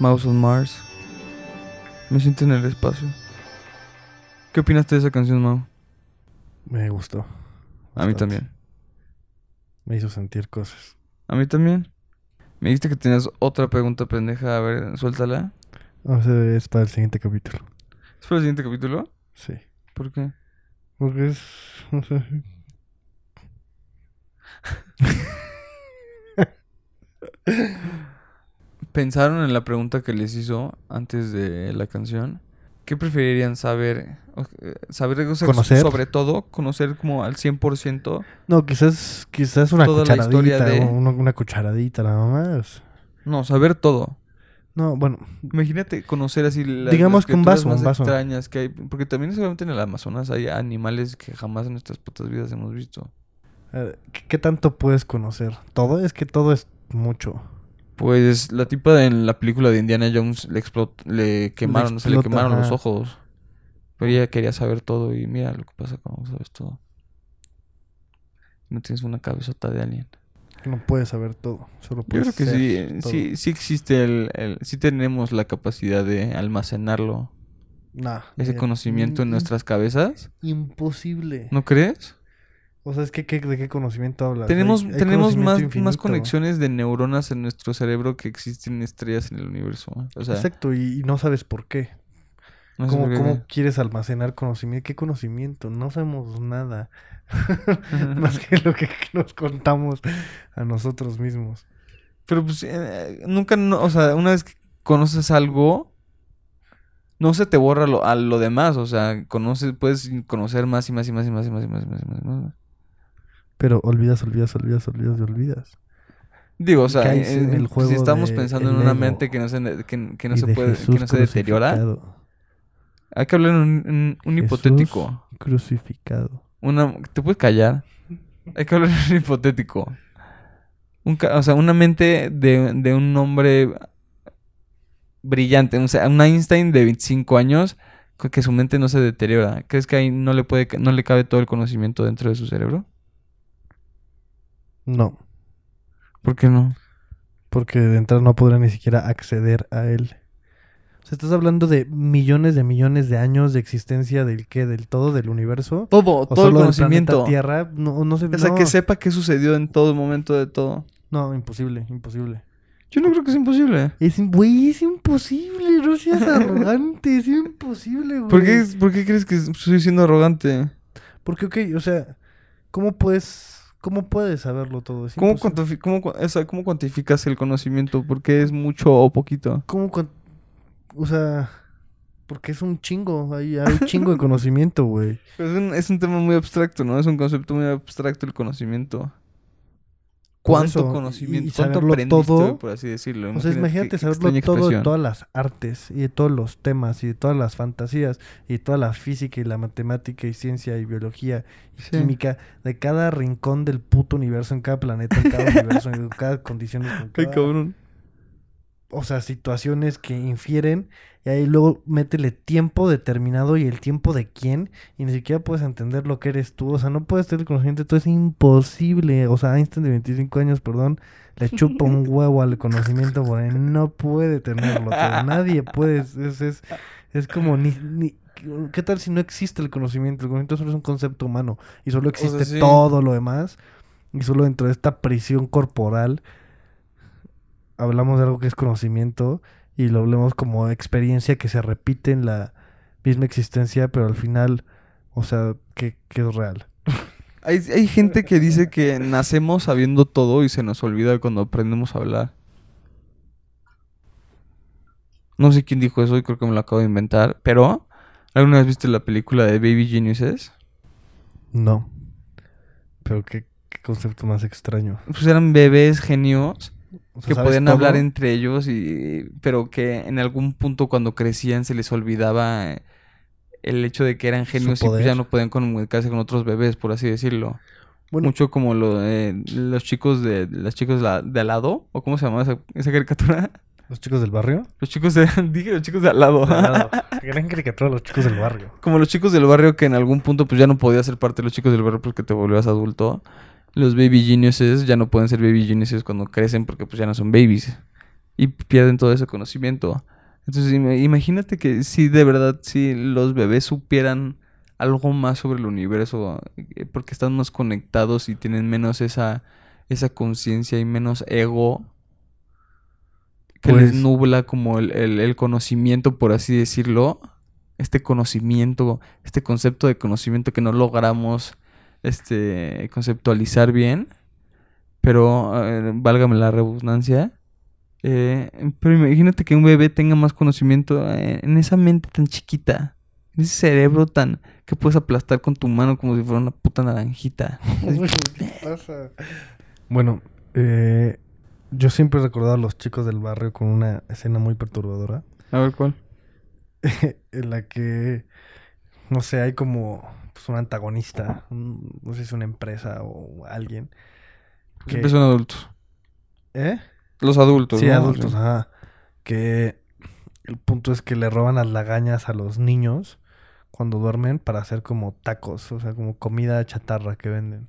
Mouse on Mars. Me siento en el espacio. ¿Qué opinaste de esa canción, Mau? Me gustó. A mí Bastante. también. Me hizo sentir cosas. A mí también. Me dijiste que tenías otra pregunta pendeja. A ver, suéltala. O sea, es para el siguiente capítulo. ¿Es para el siguiente capítulo? Sí. ¿Por qué? Porque es. o sea, ¿Pensaron en la pregunta que les hizo antes de la canción? ¿Qué preferirían saber? Eh, Saber o sea, ¿Conocer? sobre todo, conocer como al 100%. No, quizás, quizás una Toda la historia cucharadita. de- Una, una cucharadita nada más. No, saber todo. No, bueno, Imagínate conocer así las, Digamos las que un criaturas vaso, más un vaso. extrañas que hay. Porque también seguramente en el Amazonas hay animales que jamás en nuestras putas vidas hemos visto. ¿qué, qué tanto puedes conocer? Todo es que todo es mucho. Pues la tipa en la película de Indiana Jones le explot- le quemaron, se le quemaron los ojos. Pero ella quería saber todo y mira lo que pasa cuando sabes todo. No tienes una cabezota de alien. No puedes saber todo. Solo Yo puedes creo que sí, eh, todo. sí, sí existe el, el- sí tenemos la capacidad de almacenarlo, Nah, ese mira, conocimiento en nuestras cabezas. Imposible. ¿No crees? O sea, es que ¿qué- ¿de qué conocimiento hablas? Tenemos, Hay- hay tenemos conocimiento más, conexiones de neuronas en nuestro cerebro que existen estrellas en el universo. O sea, Exacto, y, y no sabes por qué. no ¿Cómo, por qué. cómo quieres almacenar conocimiento? ¿Qué conocimiento? No sabemos nada. Más que lo que nos contamos a nosotros mismos. Pero pues eh, nunca, no, o sea, una vez que conoces algo, no se te borra lo, a lo demás. O sea, conoces, puedes conocer más y más y más y más y más y más y más y más. y más. Pero olvidas, olvidas, olvidas, olvidas y olvidas. Digo, o sea, Caes en el juego si estamos pensando en una mente que no se, que, que no se de puede, Jesús que no se deteriora, hay que hablar en un, en un Jesús hipotético. Crucificado. Una, ¿Te puedes callar? Hay que hablar en un hipotético. Un o sea, una mente de, de un hombre brillante. O sea, un Einstein de 25 años que su mente no se deteriora. ¿Crees que ahí no le puede no le cabe todo el conocimiento dentro de su cerebro? No, ¿Por qué no? porque de entrada no podrá ni siquiera acceder a él. O sea, estás hablando de millones de millones de años de existencia del qué, del todo, del universo. Todo, O todo el solo del planeta conocimiento. Tierra, no, no sé. O sea, no, que sepa qué sucedió en todo momento de todo. no, imposible, imposible. Yo no creo que es imposible. Es, güey, es imposible, no seas arrogante, es imposible, güey. ¿Por qué, ¿Por qué crees que estoy siendo arrogante? Porque, ok, o sea, ¿cómo puedes, cómo puedes saberlo todo? ¿Cómo, cuantifi- cómo, o sea, ¿Cómo cuantificas el conocimiento? ¿Por qué es mucho o poquito? ¿Cómo O sea, porque es un chingo, hay, hay un chingo de conocimiento, güey. Pues es, un, es un tema muy abstracto, ¿no? Es un concepto muy abstracto el conocimiento. ¿Cuánto eso, conocimiento? y ¿Cuánto aprendiste, todo- por así decirlo? O sea, imagínate saberlo todo de todas las artes y de todos los temas y de todas las fantasías y de toda la física y la matemática y ciencia y biología y Sí. química de cada rincón del puto universo, en cada planeta, en cada universo, en cada condición. en Ay, cada- cabrón. O sea, situaciones que infieren y ahí luego métele tiempo determinado y el tiempo de quién y ni siquiera puedes entender lo que eres tú, o sea, no puedes tener el conocimiento, todo es imposible, o sea, Einstein de 25 años, perdón, le chupa un huevo al conocimiento porque no puede tenerlo todo, nadie puede, es, es, es como ni, ni- ¿Qué tal si no existe el conocimiento? El conocimiento solo es un concepto humano y solo existe sí. todo lo demás y solo dentro de esta prisión corporal hablamos de algo que es conocimiento y lo hablemos como experiencia que se repite en la misma existencia, pero al final, o sea, que, que es real. Hay, hay gente que dice que nacemos sabiendo todo y se nos olvida cuando aprendemos a hablar. No sé quién dijo eso y creo que me lo acabo de inventar, pero ¿alguna vez viste la película de Baby Geniuses? No. Pero qué, qué concepto más extraño. Pues eran bebés genios O sea, que ¿sabes podían hablar entre ellos y pero que en algún punto cuando crecían se les olvidaba el hecho de que eran genios y pues ya no podían comunicarse con otros bebés, por así decirlo. Bueno, Mucho como lo de los chicos de los chicos de, de al lado o cómo se llama esa, esa caricatura? los chicos del barrio. Los chicos de dije los chicos de al lado. Gran caricatura los chicos del barrio. como los chicos del barrio que en algún punto pues ya no podías ser parte de los chicos del barrio porque te volvías adulto. Los baby geniuses ya no pueden ser baby geniuses cuando crecen porque pues ya no son babies. y pierden todo ese conocimiento. Entonces, ima- imagínate que si de verdad, si los bebés supieran algo más sobre el universo, eh, porque están más conectados y tienen menos esa, esa conciencia y menos ego que les Pues- nubla como el, el- el conocimiento, por así decirlo. Este conocimiento, este concepto de conocimiento que no logramos este, conceptualizar bien. Pero, eh, válgame la redundancia. eh, pero imagínate que un bebé tenga más conocimiento eh, en esa mente tan chiquita. En ese cerebro tan... que puedes aplastar con tu mano como si fuera una puta naranjita. ¿Qué pasa? Bueno, eh, yo siempre he recordado a los chicos del barrio con una escena muy perturbadora. A ver cuál. en la que, no sé, hay como pues, un antagonista, un- no sé si es una empresa o alguien. que- Siempre son adultos. ¿Eh? Los adultos, Sí, ¿no? adultos, ajá. Que el punto es que le roban las lagañas a los niños cuando duermen para hacer como tacos, o sea, como comida chatarra que venden.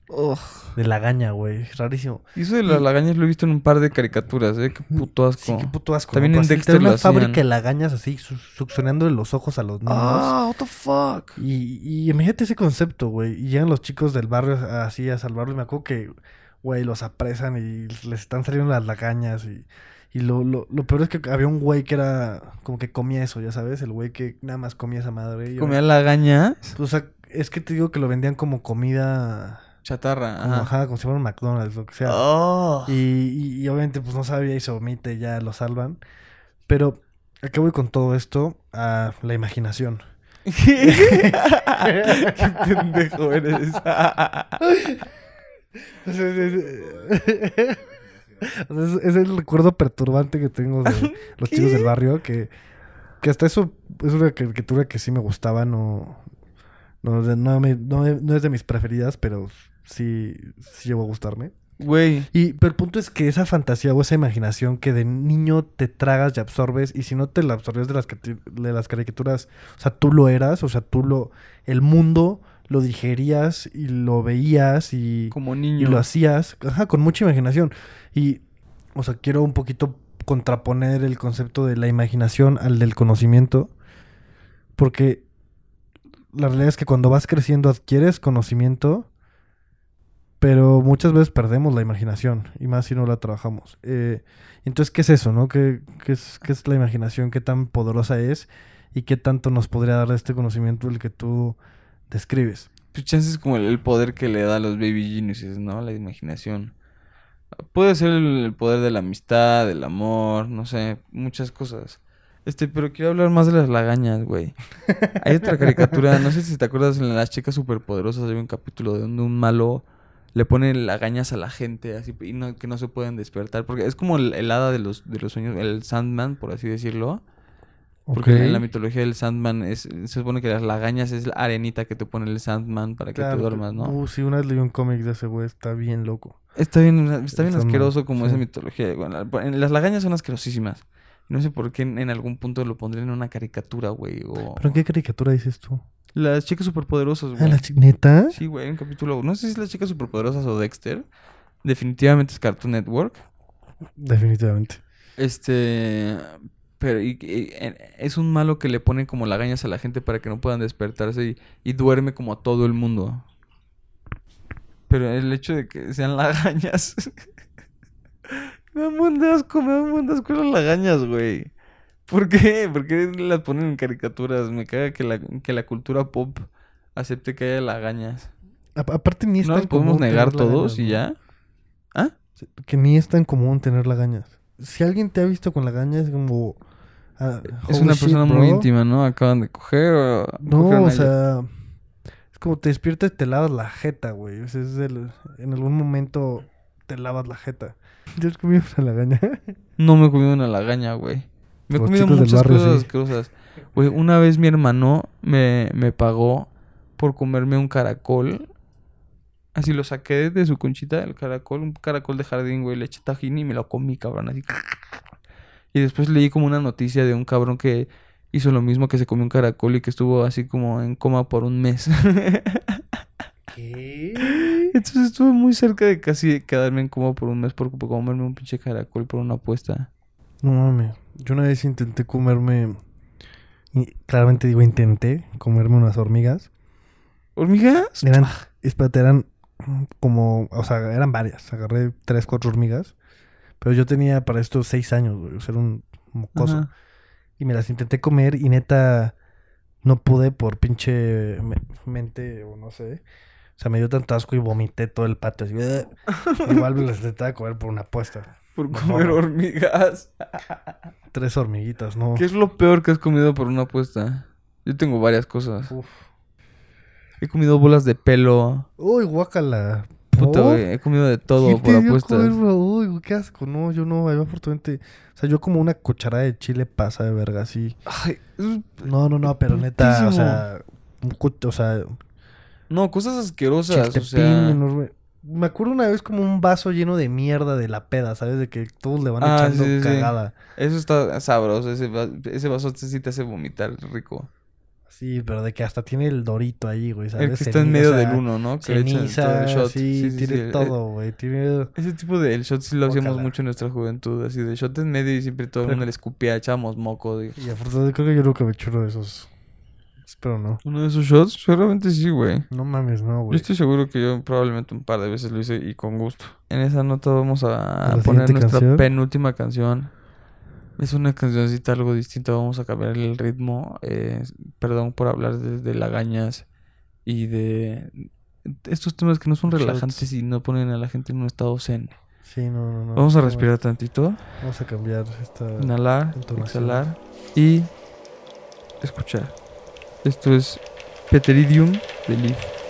De lagaña, güey, rarísimo. Y eso de las lagañas lo he visto en un par de caricaturas, ¿eh? Qué puto asco. Sí, qué puto asco. También ¿no? en Así, Dexter una fábrica de lagañas así, su- succionándole los ojos a los niños. Ah, what the fuck. Y, y imagínate ese concepto, güey. Y llegan los chicos del barrio así a salvarlos. Y me acuerdo que, güey, los apresan y les están saliendo las lagañas. Y, y lo, lo, lo peor es que había un güey que era como que comía eso, ya sabes. El güey que nada más comía esa madre. Y Comía lagañas. Pues, o sea, es que te digo que lo vendían como comida. Chatarra. Como, Ajá. ajá, como si fuera un McDonald's, lo que sea. Oh. Y, y- y obviamente, pues no sabía y se omite y ya lo salvan. Pero, ¿a qué voy con todo esto? A la imaginación. Qué pendejo eres. Es, el recuerdo perturbante que tengo de los chicos del barrio, que, que hasta eso es una caricatura que sí me gustaba, no, no, no, me- no, no es de mis preferidas, pero sí, sí llegó a gustarme. Güey. Y pero el punto es que esa fantasía o esa imaginación que de niño te tragas y absorbes, y si no te la absorbías de las, de las caricaturas, o sea, tú lo eras, o sea, tú lo, el mundo lo digerías y lo veías y, Como y niño. lo hacías, ajá, con mucha imaginación. Y, o sea, quiero un poquito contraponer el concepto de la imaginación al del conocimiento, porque la realidad es que cuando vas creciendo adquieres conocimiento, pero muchas veces perdemos la imaginación, y más si no la trabajamos. Eh, entonces, ¿qué es eso, no? ¿Qué, qué es, ¿Qué es la imaginación? ¿Qué tan poderosa es? ¿Y qué tanto nos podría dar este conocimiento el que tú describes? Pues chance es como el, poder que le da a los baby geniuses, ¿no? La imaginación. Puede ser el, el poder de la amistad, del amor, no sé, muchas cosas. Este, pero quiero hablar más de las lagañas, güey. Hay otra caricatura, no sé si te acuerdas, en Las Chicas Superpoderosas hay un capítulo donde un malo le pone lagañas a la gente así y no, que no se pueden despertar. Porque es como el, el hada de los, de los sueños, el Sandman, por así decirlo. Porque en la mitología del Sandman es, se supone que las lagañas es la arenita que te pone el Sandman para que Claro, te duermas, ¿no? Uh, sí, una vez leí un cómic de ese güey, está bien loco. Está bien, está bien Sandman, asqueroso como sí. esa mitología. Bueno, la- en- las lagañas son asquerosísimas. No sé por qué en, en algún punto lo pondrían en una caricatura, güey. O... ¿Pero en qué caricatura dices tú? Las chicas superpoderosas, Ah, güey. la chi- ¿Neta? Sí, güey, un capítulo. No sé si es las chicas superpoderosas o Dexter. Definitivamente es Cartoon Network. Definitivamente. Este. Pero y- y- es un malo que le pone como lagañas a la gente para que no puedan despertarse y, y duerme como a todo el mundo. Pero el hecho de que sean lagañas. me da un asco, me da un asco las lagañas, güey. ¿Por qué? ¿Por qué las ponen en caricaturas? Me caga que la, que la cultura pop acepte que haya lagañas. A- aparte ni es ¿No tan las podemos negar todos lagañas, y ya? ¿Ah? Que ni es tan común tener lagañas. Si alguien te ha visto con lagañas, es como... ah, Es una shit, persona muy íntima, ¿no? Acaban de coger o... No, o sea... Es como te despiertas y te lavas la jeta, güey. O sea, es el- en algún momento te lavas la jeta. ¿Te has comido una lagaña? No me he comido una lagaña, güey. Me he Los comido muchas barrio, cosas sí. asquerosas. Güey, una vez mi hermano me, me pagó por comerme un caracol. Así lo saqué de su conchita, el caracol, un caracol de jardín, güey. Le eché tajín y me lo comí, cabrón, así. Y después leí como una noticia de un cabrón que hizo lo mismo, que se comió un caracol y que estuvo así como en coma por un mes. ¿Qué? Entonces estuve muy cerca de casi quedarme en coma por un mes por, por comerme un pinche caracol por una apuesta. No mames. Yo una vez intenté comerme. y claramente digo intenté comerme unas hormigas. ¿Hormigas? Eran. Espérate, eran como. O sea, eran varias. Agarré tres, cuatro hormigas. Pero yo tenía para esto seis años, güey. O sea, era un mocoso. Ajá. Y me las intenté comer y neta. No pude por pinche me- mente o no sé. O sea, me dio tanto asco y vomité todo el patio. Así. Igual me las intentaba comer por una apuesta. Por comer hormigas. Tres hormiguitas, ¿no? ¿Qué es lo peor que has comido por una apuesta? Yo tengo varias cosas. Uf. He comido bolas de pelo. Uy, guácala. Puta, güey. He comido de todo ¿Quién por te dio apuestas. comer? Uy, qué asco. No, yo no. Yo afortunadamente... O sea, yo como una cucharada de chile pasa de verga, así. Ay, No, no, no, pero neta, o sea... o sea, No, cosas asquerosas. O chiltepín sea, enorme. Me acuerdo una vez como un vaso lleno de mierda de la peda, ¿sabes? De que todos le van Ah, echando sí, sí, sí. cagada. eso está sabroso. Ese, va- ese vaso sí te hace vomitar rico. Sí, pero de que hasta tiene el dorito ahí, güey, ¿sabes? El que está en medio del uno, ¿no? Que Ceniza, shot. sí, tiene sí. todo, güey. Tiene... Ese tipo de el shot sí lo hacíamos Guácala. mucho en nuestra juventud. Así de shot en medio y siempre todo el mundo le escupía, echábamos moco. de- Y afortunadamente creo que yo nunca me eché uno de esos. Espero no. ¿Uno de esos shots? Seguramente sí, güey. No mames, no, Yo güey. estoy seguro que yo probablemente un par de veces lo hice y con gusto. En esa nota vamos a, ¿A la poner nuestra canción? penúltima canción. Es una cancioncita algo distinta, vamos a cambiar el ritmo. Eh, perdón por hablar de, de lagañas y de estos temas que no son relajantes y no ponen a la gente en un estado zen. Sí, no, no, no. Vamos a respirar tantito, Vamos a cambiar esta... inhalar, exhalar y escuchar. Esto es Peteridium de Leaf.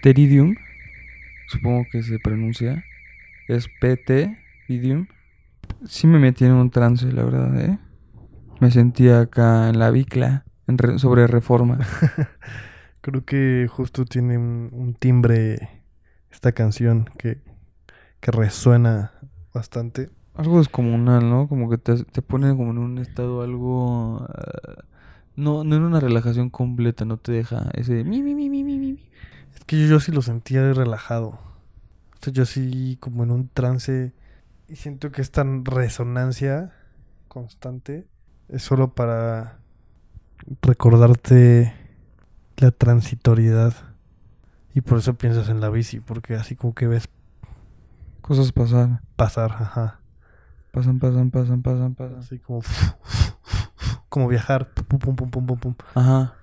Pteridium. Supongo que se pronuncia. Es PT Vidium. Sí me metí en un trance, la verdad, ¿eh? Me sentía acá en la bicla, en re- sobre reforma. Creo que justo tiene un, un timbre esta canción que, que resuena bastante. Algo descomunal, ¿no? Como que te, te pone como en un estado algo... ah, no, no en una relajación completa, no te deja ese... mi, mi, mi, mi, mi, mi. Es que yo, yo sí lo sentía relajado. O sea, yo sí como en un trance y siento que esta resonancia constante es solo para recordarte la transitoriedad. Y por eso piensas en la bici, porque así como que ves Cosas pasan, pasar, ajá. pasan, pasan, pasan, pasan, pasan. Así como como viajar, pum pum pum pum pum pum. Ajá.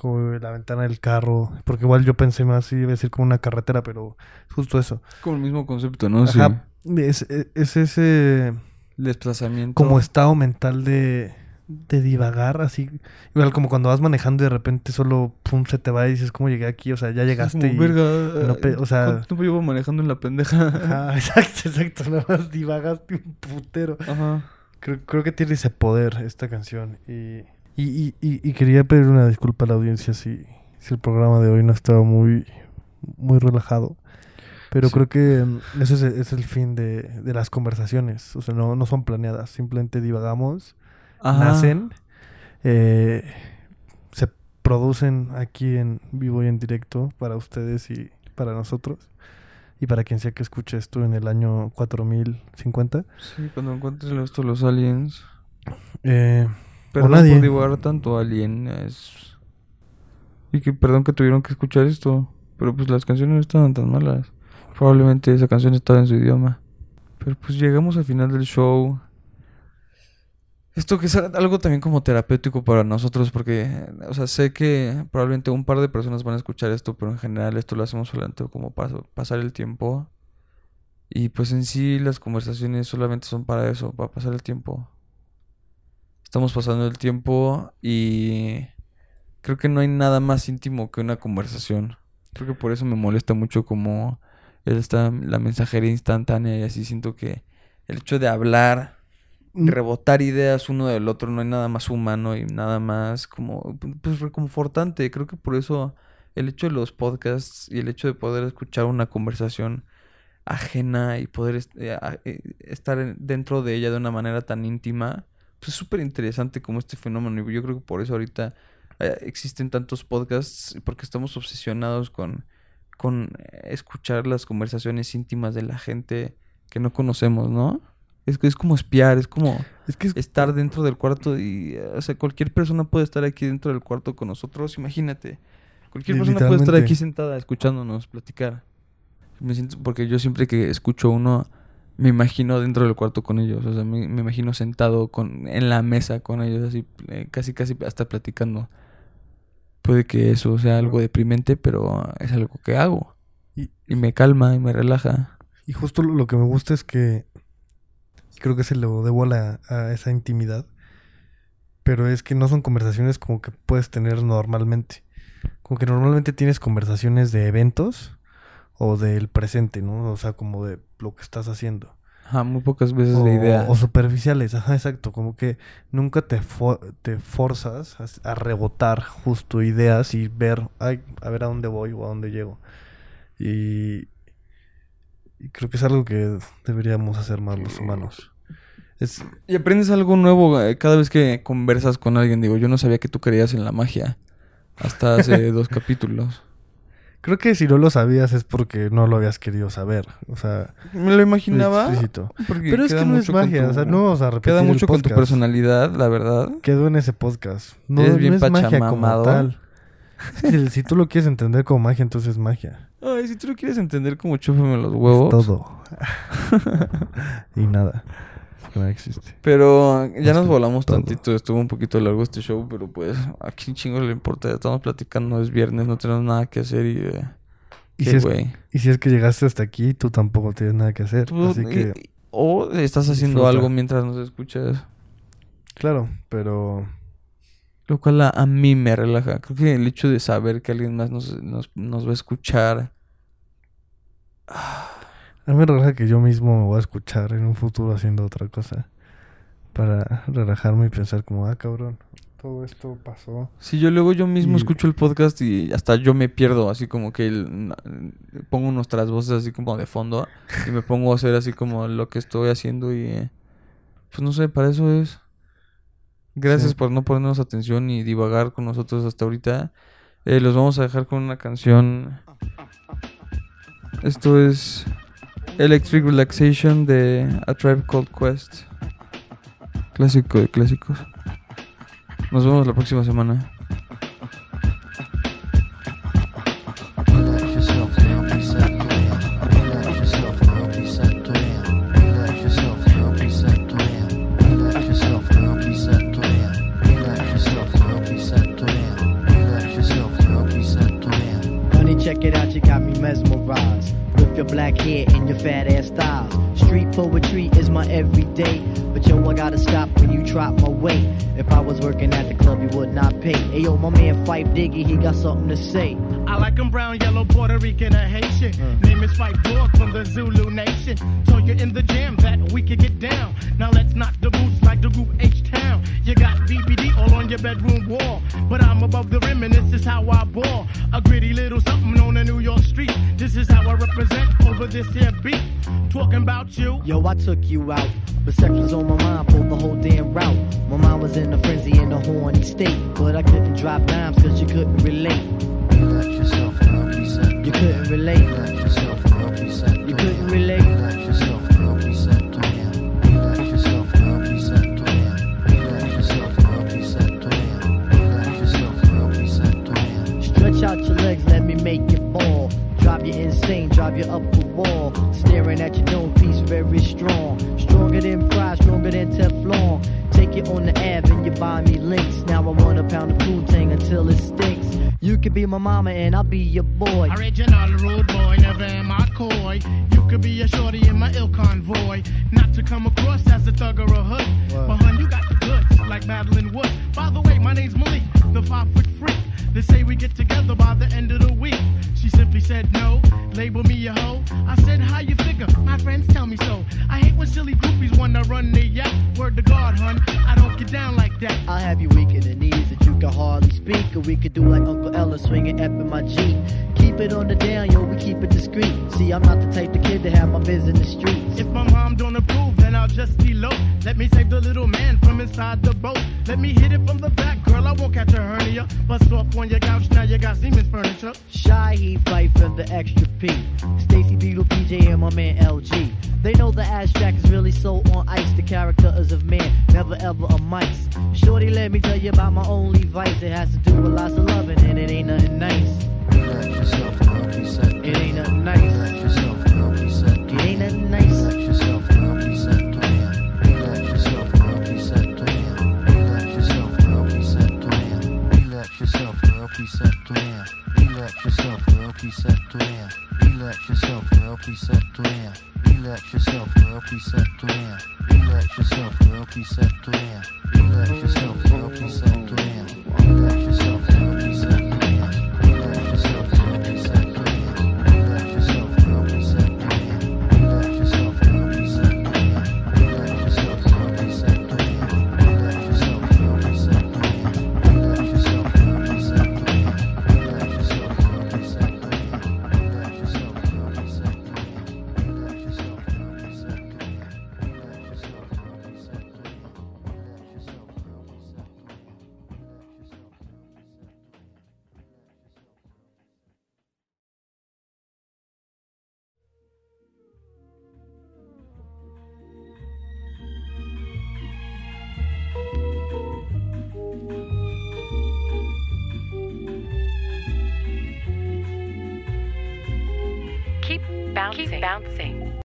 Como la ventana del carro, porque igual yo pensé más iba a decir como una carretera, pero justo eso. Como el mismo concepto, ¿no? Ajá. Es, es ese. Desplazamiento. como estado mental de, de divagar, así. Igual como cuando vas manejando y de repente solo pum, se te va y dices, ¿cómo llegué aquí? O sea, ya llegaste Como, y... verga, no pe- o sea- ¿Cuánto tiempo llevo manejando en la pendeja? Ajá, exacto, exacto. Nada más divagaste un putero. Ajá. Creo, creo que tiene ese poder esta canción. Y, y, y, y- quería pedir una disculpa a la audiencia si, si el programa de hoy no estaba muy, muy relajado. Pero Sí. creo que mm, ese es, es el fin de, de las conversaciones. O sea, no, no son planeadas. Simplemente divagamos, Ajá. nacen, eh, se producen aquí en vivo y en directo para ustedes y para nosotros. Y para quien sea que escuche esto en el año 4050. Sí, cuando encuentres esto los aliens. Eh, Perdón nadie. por divagar tanto alien. Es... Y que perdón que tuvieron que escuchar esto. Pero pues las canciones no estaban tan malas. Probablemente esa canción estaba en su idioma. Pero pues llegamos al final del show. Esto que es algo también como terapéutico para nosotros porque, o sea, sé que probablemente un par de personas van a escuchar esto, pero en general esto lo hacemos solamente como para pasar el tiempo. Y pues en sí las conversaciones solamente son para eso, para pasar el tiempo. Estamos pasando el tiempo y creo que no hay nada más íntimo que una conversación. Creo que por eso me molesta mucho como esta, la mensajería instantánea y así siento que el hecho de hablar, Mm. rebotar ideas uno del otro, no hay nada más humano y nada más como pues reconfortante. Creo que por eso el hecho de los podcasts y el hecho de poder escuchar una conversación ajena y poder est- eh, eh, estar en- dentro de ella de una manera tan íntima, pues es súper interesante como este fenómeno. Y yo creo que por eso ahorita eh, existen tantos podcasts, porque estamos obsesionados con, con eh, escuchar las conversaciones íntimas de la gente que no conocemos, ¿no? Es, es como espiar, es como es que es- estar dentro del cuarto y, eh, o sea, cualquier persona puede estar aquí dentro del cuarto con nosotros, imagínate. Cualquier persona puede estar aquí sentada escuchándonos platicar. Me siento, porque yo siempre que escucho uno, me imagino dentro del cuarto con ellos, o sea, me, me imagino sentado con, en la mesa con ellos, así, eh, casi, casi hasta platicando. Puede que eso sea algo deprimente, pero es algo que hago. Y- Y me calma y me relaja. Y justo lo, lo que me gusta es que creo que se lo debo a, la- a esa intimidad, pero es que no son conversaciones como que puedes tener normalmente. Como que normalmente tienes conversaciones de eventos o del presente, ¿no? O sea, como de lo que estás haciendo. Ajá, muy pocas veces O, la idea. o superficiales, ajá, exacto. Como que nunca te, fo- te forzas a, a rebotar justo ideas y ver, ay, a ver a dónde voy o a dónde llego. Y, y creo que es algo que deberíamos hacer más los humanos. Es, Y aprendes algo nuevo eh, cada vez que conversas con alguien. Digo, yo no sabía que tú creías en la magia. Hasta hace dos capítulos. Creo que si no lo sabías es porque no lo habías querido saber. O sea, Me lo imaginaba. Pero es que no es magia, tu- o sea, no vamos a repetir Queda el mucho con tu personalidad, la verdad. Quedó en ese podcast. No, Eres bien no es magia como tal. Si, si tú lo quieres entender como magia, entonces es magia. Ay, si tú lo quieres entender como chúfame los Es huevos. todo. y nada no existe. Pero ya nos, volamos tantito, estuvo un poquito largo este show, pero pues a quién chingos le importa, estamos platicando, es viernes, no tenemos nada que hacer y... Eh, si es, que llegaste hasta aquí, tú tampoco tienes nada que hacer. Pues, así que... O estás haciendo algo mientras nos escuchas. Claro, pero... Lo cual a, a, mí me relaja. Creo que el hecho de saber que alguien más nos, nos, nos va a escuchar... Ah, a mí me relaja que yo mismo me voy a escuchar en un futuro haciendo otra cosa. Para relajarme y pensar como, ah, cabrón, todo esto pasó. Sí, yo luego yo mismo escucho el podcast y hasta yo me pierdo, así como que el, pongo nuestras voces así como de fondo y me pongo a hacer así como lo que estoy haciendo y... Eh, pues no sé, para eso es. Gracias por no ponernos atención y divagar con nosotros hasta ahorita. Eh, los vamos a dejar con una canción. Esto es Electric Relaxation de A Tribe Called Quest. Clásico de clásicos. Nos vemos la próxima semana. man Fife Diggy, he got something to say like I'm brown, yellow, Puerto Rican, or Haitian. Mm. Name is Fight Dog from the Zulu Nation. Told you in the jam that we could get down. Now let's knock the boots like the group H Town. You got DVD all on your bedroom wall. But I'm above the rim, and this is how I ball. A gritty little something on the New York street. This is how I represent over this here beat. Talking about you. Yo, I took you out. But sex was on my mind, for the whole damn route. My mind was in a frenzy in a horny state. But I couldn't drop rhymes cause you couldn't relate. You couldn't relate. You couldn't relate. Stretch out your legs, let me make you fall. Drive you insane, drive you up the wall. Staring at your dome piece, very strong. Stronger than pride, stronger than Teflon Take it on the Ave and you buy me links. Now I want a pound of Poontang until it stinks. You could be my mama and I'll be your boy. Original rude boy, never am I coy. You could be a shorty in my ill convoy. Not to come across as a thug or a hood. But hun, you got the goods, like Madeline Wood. By the way, my name's Malik, the five foot freak. They say we get together by the end of the week. She simply said no, label me a hoe. I said, how you figure? My friends tell me so. I hate when silly groupies wanna run the yak. Word to God, hun, I don't get down like that. I'll have you weak in the knees that you can hardly speak. Or we could do like Uncle Ella swinging up in my Jeep. Keep it on the down, yo, we keep it discreet. See, I'm not the type of kid to have my biz in the streets. If my mom don't approve, then I'll just be low. Let me save the little man from inside the boat. Let me hit it from the back, girl, I won't catch a hernia. Bust off on your couch, now you got Siemens furniture. Shy, he fight for the extra P. Stacy Beetle, PJ, and my man LG. They know the ass jack is really so on ice. The character is of man, never ever a mice. Shorty, let me tell you about my only vice. It has to do with lots of loving, and it ain't nothing nice. It ain't nothing nice. preceptoria, relax yourself, girl preceptoria, relax yourself, girl preceptoria, relax yourself, girl preceptoria, relax yourself, girl preceptoria, relax yourself, girl preceptoria.